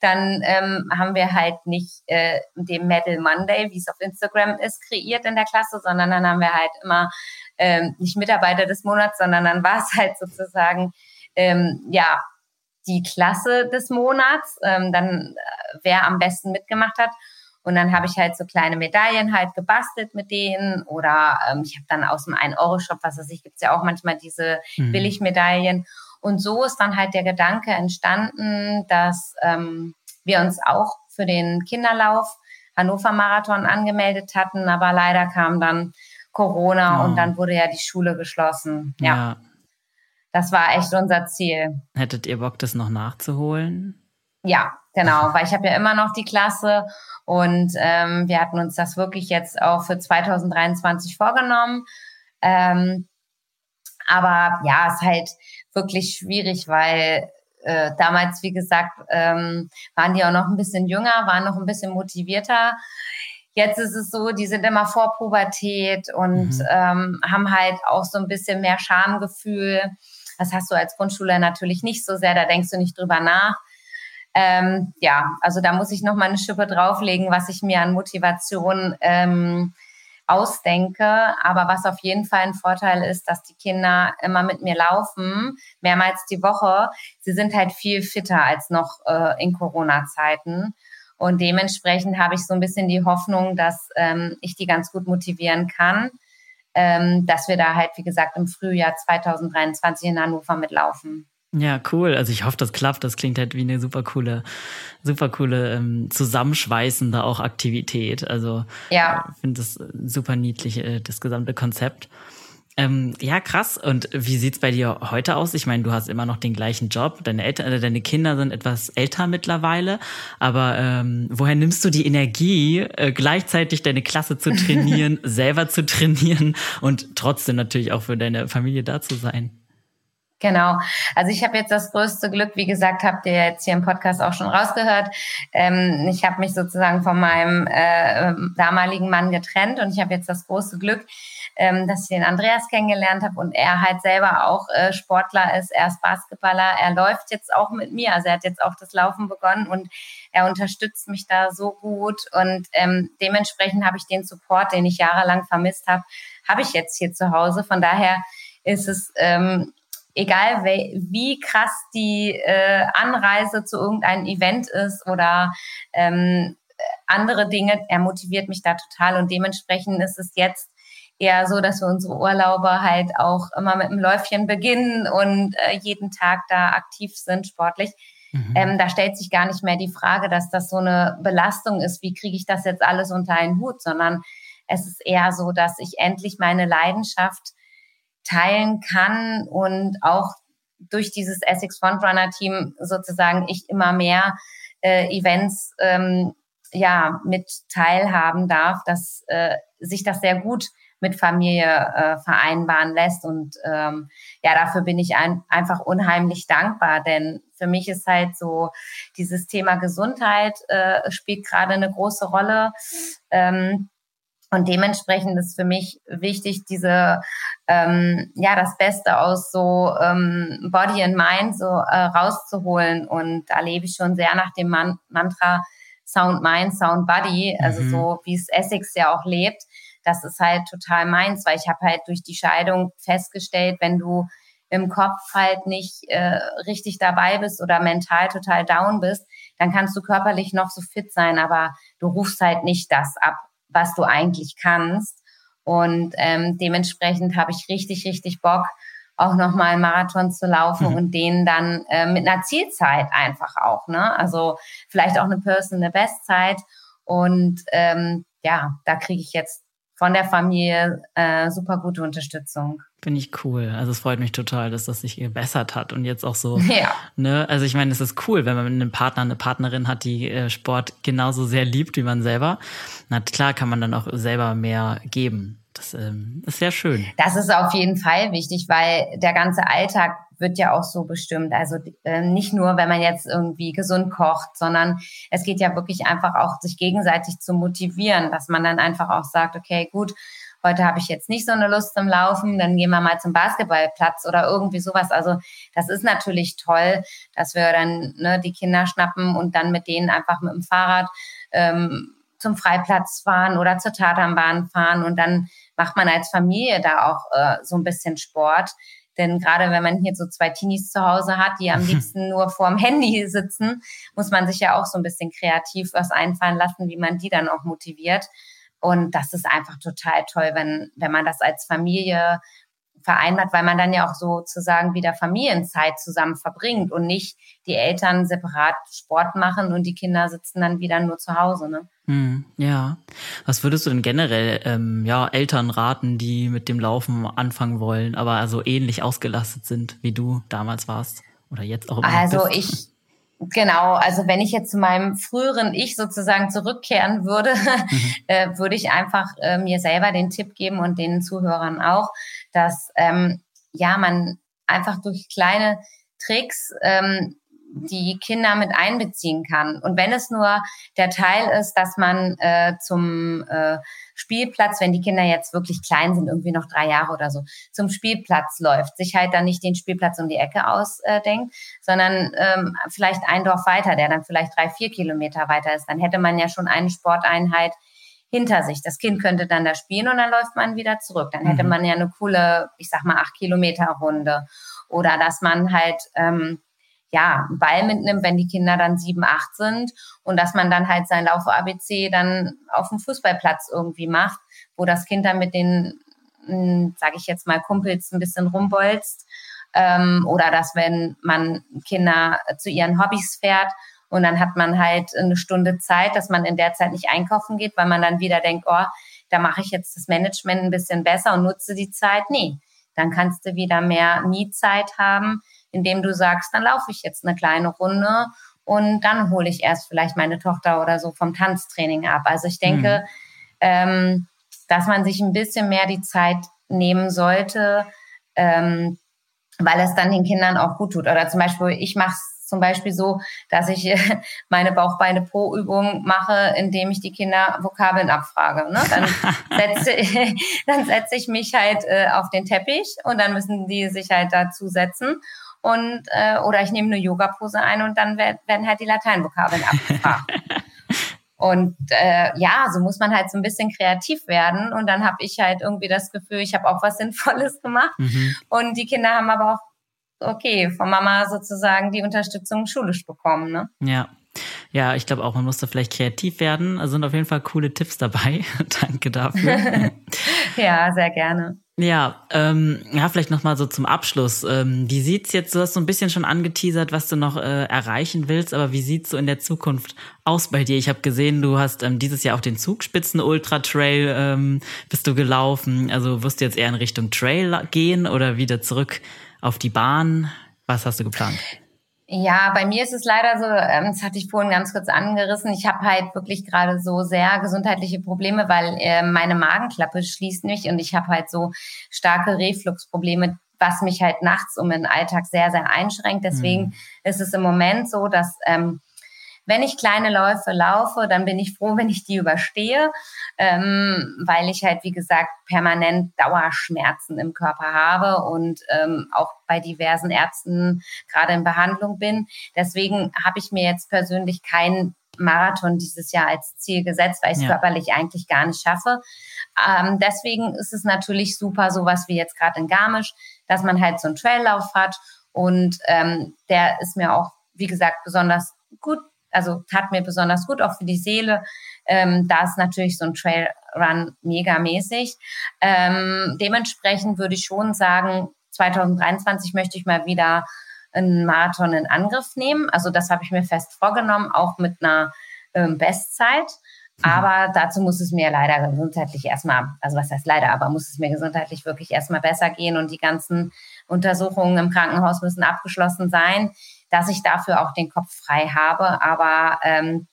Dann ähm, haben wir halt nicht äh, den Medal Monday, wie es auf Instagram ist, kreiert in der Klasse, sondern dann haben wir halt immer ähm, nicht Mitarbeiter des Monats, sondern dann war es halt sozusagen ähm, ja die Klasse des Monats, ähm, dann äh, wer am besten mitgemacht hat. Und dann habe ich halt so kleine Medaillen halt gebastelt mit denen. Oder ähm, ich habe dann aus dem 1-Euro-Shop, was weiß ich, gibt es ja auch manchmal diese mhm. Billigmedaillen. Und so ist dann halt der Gedanke entstanden, dass ähm, wir uns auch für den Kinderlauf Hannover Marathon angemeldet hatten, aber leider kam dann Corona oh. und dann wurde ja die Schule geschlossen. Ja. ja. Das war echt unser Ziel. Hättet ihr Bock, das noch nachzuholen? Ja, genau, weil ich habe ja immer noch die Klasse und ähm, wir hatten uns das wirklich jetzt auch für 2023 vorgenommen. Ähm, aber ja, es ist halt wirklich schwierig, weil äh, damals, wie gesagt, ähm, waren die auch noch ein bisschen jünger, waren noch ein bisschen motivierter. Jetzt ist es so, die sind immer vor Pubertät und mhm. ähm, haben halt auch so ein bisschen mehr Schamgefühl. Das hast du als Grundschüler natürlich nicht so sehr, da denkst du nicht drüber nach. Ähm, ja, also da muss ich noch mal eine Schippe drauflegen, was ich mir an Motivation ähm, ausdenke. Aber was auf jeden Fall ein Vorteil ist, dass die Kinder immer mit mir laufen, mehrmals die Woche. Sie sind halt viel fitter als noch äh, in Corona-Zeiten. Und dementsprechend habe ich so ein bisschen die Hoffnung, dass ähm, ich die ganz gut motivieren kann, ähm, dass wir da halt, wie gesagt, im Frühjahr 2023 in Hannover mitlaufen. Ja, cool. Also ich hoffe, das klappt. Das klingt halt wie eine super coole, super coole ähm, zusammenschweißende auch Aktivität. Also ja, ich finde das super niedlich, äh, das gesamte Konzept. Ähm, ja, krass. Und wie sieht's bei dir heute aus? Ich meine, du hast immer noch den gleichen Job. Deine Eltern, äh, deine Kinder sind etwas älter mittlerweile. Aber ähm, woher nimmst du die Energie, äh, gleichzeitig deine Klasse zu trainieren, <laughs> selber zu trainieren und trotzdem natürlich auch für deine Familie da zu sein? Genau. Also ich habe jetzt das größte Glück, wie gesagt, habt ihr jetzt hier im Podcast auch schon rausgehört. Ähm, ich habe mich sozusagen von meinem äh, damaligen Mann getrennt und ich habe jetzt das große Glück, ähm, dass ich den Andreas kennengelernt habe und er halt selber auch äh, Sportler ist. Er ist Basketballer. Er läuft jetzt auch mit mir. Also er hat jetzt auch das Laufen begonnen und er unterstützt mich da so gut. Und ähm, dementsprechend habe ich den Support, den ich jahrelang vermisst habe, habe ich jetzt hier zu Hause. Von daher ist es ähm, egal wie krass die äh, Anreise zu irgendeinem Event ist oder ähm, andere Dinge, er motiviert mich da total und dementsprechend ist es jetzt eher so, dass wir unsere Urlaube halt auch immer mit einem Läufchen beginnen und äh, jeden Tag da aktiv sind, sportlich. Mhm. Ähm, da stellt sich gar nicht mehr die Frage, dass das so eine Belastung ist, wie kriege ich das jetzt alles unter einen Hut, sondern es ist eher so, dass ich endlich meine Leidenschaft teilen kann und auch durch dieses Essex Frontrunner Team sozusagen ich immer mehr äh, Events ähm, ja mit teilhaben darf, dass äh, sich das sehr gut mit Familie äh, vereinbaren lässt. Und ähm, ja, dafür bin ich ein, einfach unheimlich dankbar, denn für mich ist halt so dieses Thema Gesundheit äh, spielt gerade eine große Rolle. Ähm, und dementsprechend ist für mich wichtig, diese ähm, ja das Beste aus so ähm, Body and Mind so äh, rauszuholen. Und da lebe ich schon sehr nach dem Man Mantra Sound Mind, Sound Body, also mhm. so wie es Essex ja auch lebt. Das ist halt total meins, weil ich habe halt durch die Scheidung festgestellt, wenn du im Kopf halt nicht äh, richtig dabei bist oder mental total down bist, dann kannst du körperlich noch so fit sein, aber du rufst halt nicht das ab, was du eigentlich kannst. Und ähm, dementsprechend habe ich richtig, richtig Bock, auch nochmal einen Marathon zu laufen mhm. und den dann äh, mit einer Zielzeit einfach auch. Ne? Also vielleicht auch eine Personal Bestzeit. Und ähm, ja, da kriege ich jetzt von der Familie äh, super gute Unterstützung. Finde ich cool. Also es freut mich total, dass das sich gebessert hat und jetzt auch so. <laughs> Ja. Ne, also ich meine, es ist cool, wenn man einen Partner, eine Partnerin hat, die äh, Sport genauso sehr liebt wie man selber. Na klar, kann man dann auch selber mehr geben. Das ähm, ist sehr schön. Das ist auf jeden Fall wichtig, weil der ganze Alltag wird ja auch so bestimmt. Also äh, nicht nur, wenn man jetzt irgendwie gesund kocht, sondern es geht ja wirklich einfach auch, sich gegenseitig zu motivieren, dass man dann einfach auch sagt, okay, gut, heute habe ich jetzt nicht so eine Lust zum Laufen, dann gehen wir mal zum Basketballplatz oder irgendwie sowas. Also das ist natürlich toll, dass wir dann ne, die Kinder schnappen und dann mit denen einfach mit dem Fahrrad ähm, zum Freiplatz fahren oder zur Tatanbahn fahren und dann macht man als Familie da auch äh, so ein bisschen Sport. Denn gerade wenn man hier so zwei Teenies zu Hause hat, die am <laughs> liebsten nur vorm Handy sitzen, muss man sich ja auch so ein bisschen kreativ was einfallen lassen, wie man die dann auch motiviert. Und das ist einfach total toll, wenn, wenn man das als Familie vereinbart, weil man dann ja auch sozusagen wieder Familienzeit zusammen verbringt und nicht die Eltern separat Sport machen und die Kinder sitzen dann wieder nur zu Hause. Ne? Hm, ja. Was würdest du denn generell ähm, ja, Eltern raten, die mit dem Laufen anfangen wollen, aber also ähnlich ausgelastet sind, wie du damals warst oder jetzt auch immer Also bist? ich Genau, also wenn ich jetzt zu meinem früheren Ich sozusagen zurückkehren würde, <laughs> mhm. äh, würde ich einfach äh, mir selber den Tipp geben und den Zuhörern auch, dass ähm, ja man einfach durch kleine Tricks ähm, die Kinder mit einbeziehen kann. Und wenn es nur der Teil ist, dass man äh, zum äh, Spielplatz, wenn die Kinder jetzt wirklich klein sind, irgendwie noch drei Jahre oder so, zum Spielplatz läuft, sich halt dann nicht den Spielplatz um die Ecke ausdenkt, äh, sondern ähm, vielleicht ein Dorf weiter, der dann vielleicht drei, vier Kilometer weiter ist, dann hätte man ja schon eine Sporteinheit hinter sich. Das Kind könnte dann da spielen und dann läuft man wieder zurück. Dann hätte mhm. man ja eine coole, ich sag mal, acht Kilometer Runde. Oder dass man halt ähm, ja, einen Ball mitnimmt, wenn die Kinder dann sieben, acht sind und dass man dann halt sein Laufe-ABC dann auf dem Fußballplatz irgendwie macht, wo das Kind dann mit den, hm, sage ich jetzt mal, Kumpels ein bisschen rumbolzt ähm, oder dass wenn man Kinder zu ihren Hobbys fährt und dann hat man halt eine Stunde Zeit, dass man in der Zeit nicht einkaufen geht, weil man dann wieder denkt, oh, da mache ich jetzt das Management ein bisschen besser und nutze die Zeit. Nee, dann kannst du wieder mehr Nie-Zeit haben, indem du sagst, dann laufe ich jetzt eine kleine Runde und dann hole ich erst vielleicht meine Tochter oder so vom Tanztraining ab. Also ich denke, mhm. ähm, dass man sich ein bisschen mehr die Zeit nehmen sollte, ähm, weil es dann den Kindern auch gut tut. Oder zum Beispiel, ich mache es zum Beispiel so, dass ich <laughs> meine Bauchbeine-Po-Übung mache, indem ich die Kinder Vokabeln abfrage. Ne? Dann <laughs> setze, <laughs> dann setze ich mich halt äh, auf den Teppich und dann müssen die sich halt dazu setzen. Und, äh, oder ich nehme eine Yoga-Pose ein und dann werden halt die Lateinvokabeln abgefragt. Und äh, ja, so muss man halt so ein bisschen kreativ werden. Und dann habe ich halt irgendwie das Gefühl, ich habe auch was Sinnvolles gemacht. Mhm. Und die Kinder haben aber auch, okay, von Mama sozusagen die Unterstützung schulisch bekommen. Ne? Ja. Ja, ich glaube auch, man muss da vielleicht kreativ werden. Also sind auf jeden Fall coole Tipps dabei. <laughs> Danke dafür. <laughs> ja, sehr gerne. Ja, ähm, ja, vielleicht nochmal so zum Abschluss. Ähm, wie sieht's jetzt, du hast so ein bisschen schon angeteasert, was du noch äh, erreichen willst, aber wie sieht's so in der Zukunft aus bei dir? Ich habe gesehen, du hast ähm, dieses Jahr auch den Zugspitzen Ultra Trail ähm, bist du gelaufen. Also wirst du jetzt eher in Richtung Trail gehen oder wieder zurück auf die Bahn? Was hast du geplant? Ja, bei mir ist es leider so, ähm, das hatte ich vorhin ganz kurz angerissen, ich habe halt wirklich gerade so sehr gesundheitliche Probleme, weil äh, meine Magenklappe schließt nicht und ich habe halt so starke Refluxprobleme, was mich halt nachts um den Alltag sehr, sehr einschränkt. Deswegen mhm. ist es im Moment so, dass ähm, wenn ich kleine Läufe laufe, dann bin ich froh, wenn ich die überstehe, ähm, weil ich halt, wie gesagt, permanent Dauerschmerzen im Körper habe und ähm, auch bei diversen Ärzten gerade in Behandlung bin. Deswegen habe ich mir jetzt persönlich keinen Marathon dieses Jahr als Ziel gesetzt, weil ich es ja. körperlich eigentlich gar nicht schaffe. Ähm, deswegen ist es natürlich super, sowas wie jetzt gerade in Garmisch, dass man halt so einen Traillauf hat und ähm, der ist mir auch, wie gesagt, besonders gut also tat mir besonders gut, auch für die Seele. Ähm, da ist natürlich so ein Trailrun megamäßig. Ähm, dementsprechend würde ich schon sagen, 2023 möchte ich mal wieder einen Marathon in Angriff nehmen. Also das habe ich mir fest vorgenommen, auch mit einer ähm, Bestzeit. Mhm. Aber dazu muss es mir leider gesundheitlich erstmal, also was heißt leider, aber muss es mir gesundheitlich wirklich erstmal besser gehen und die ganzen Untersuchungen im Krankenhaus müssen abgeschlossen sein dass ich dafür auch den Kopf frei habe. Aber ähm,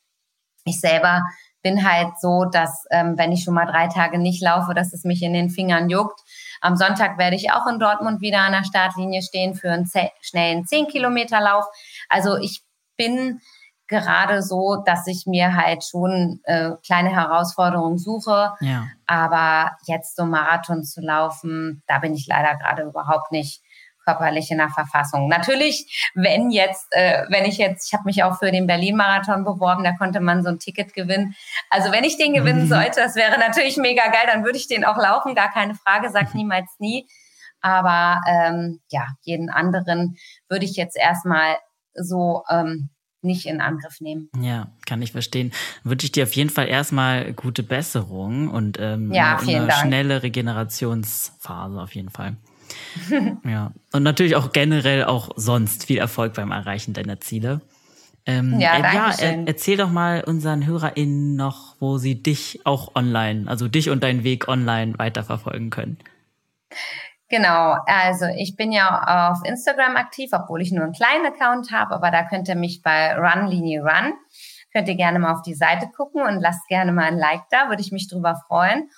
ich selber bin halt so, dass ähm, wenn ich schon mal drei Tage nicht laufe, dass es mich in den Fingern juckt. Am Sonntag werde ich auch in Dortmund wieder an der Startlinie stehen für einen schnellen 10 Kilometer Lauf. Also ich bin gerade so, dass ich mir halt schon äh, kleine Herausforderungen suche. Ja. Aber jetzt so Marathon zu laufen, da bin ich leider gerade überhaupt nicht körperlich in der Verfassung. Natürlich, wenn jetzt, äh, wenn ich jetzt, ich habe mich auch für den Berlin-Marathon beworben, da konnte man so ein Ticket gewinnen. Also wenn ich den gewinnen mhm. sollte, das wäre natürlich mega geil, dann würde ich den auch laufen, gar keine Frage, sag mhm. niemals nie. Aber ähm, ja, jeden anderen würde ich jetzt erstmal so ähm, nicht in Angriff nehmen. Ja, kann ich verstehen. Wünsche ich dir auf jeden Fall erstmal gute Besserung und ähm, ja, eine, eine schnelle Regenerationsphase auf jeden Fall. <laughs> ja. Und natürlich auch generell auch sonst viel Erfolg beim Erreichen deiner Ziele. Ähm, ja, äh, ja er, erzähl doch mal unseren HörerInnen noch, wo sie dich auch online, also dich und deinen Weg online weiterverfolgen können. Genau, also ich bin ja auf Instagram aktiv, obwohl ich nur einen kleinen Account habe, aber da könnt ihr mich bei Runlinie Run, könnt ihr gerne mal auf die Seite gucken und lasst gerne mal ein Like da, würde ich mich drüber freuen.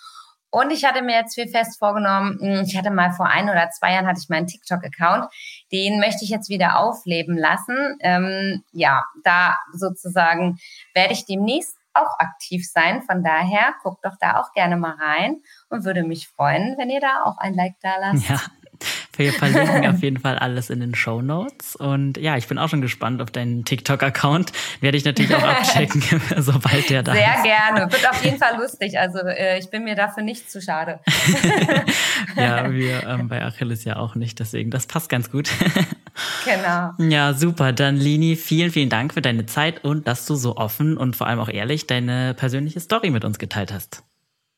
Und ich hatte mir jetzt viel fest vorgenommen, hm, ich hatte mal vor ein oder zwei Jahren hatte ich meinen TikTok-Account, den möchte ich jetzt wieder aufleben lassen. Ähm, ja, da sozusagen werde ich demnächst auch aktiv sein. Von daher guckt doch da auch gerne mal rein und würde mich freuen, wenn ihr da auch ein Like da lasst. Ja, wir verlinken auf jeden Fall alles in den Show Notes. Und ja, ich bin auch schon gespannt auf deinen TikTok-Account. Werde ich natürlich auch abchecken, <laughs> <laughs> sobald der da Sehr ist. Sehr gerne. Wird auf jeden Fall lustig. Also äh, ich bin mir dafür nicht zu schade. <laughs> ja, wir ähm, bei Achilles ja auch nicht. Deswegen, das passt ganz gut. genau. Ja, super. Dann Lini, vielen, vielen Dank für deine Zeit und dass du so offen und vor allem auch ehrlich deine persönliche Story mit uns geteilt hast.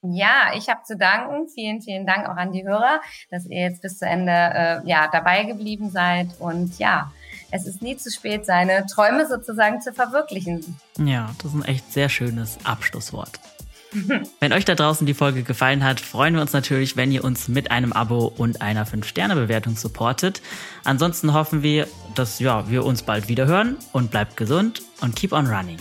Ja, ich habe zu danken. Vielen, vielen Dank auch an die Hörer, dass ihr jetzt bis zu Ende äh, ja, dabei geblieben seid. Und ja, es ist nie zu spät, seine Träume sozusagen zu verwirklichen. Ja, das ist ein echt sehr schönes Abschlusswort. <laughs> wenn euch da draußen die Folge gefallen hat, freuen wir uns natürlich, wenn ihr uns mit einem Abo und einer 5-Sterne-Bewertung supportet. Ansonsten hoffen wir, dass ja, wir uns bald wieder hören und bleibt gesund und keep on running.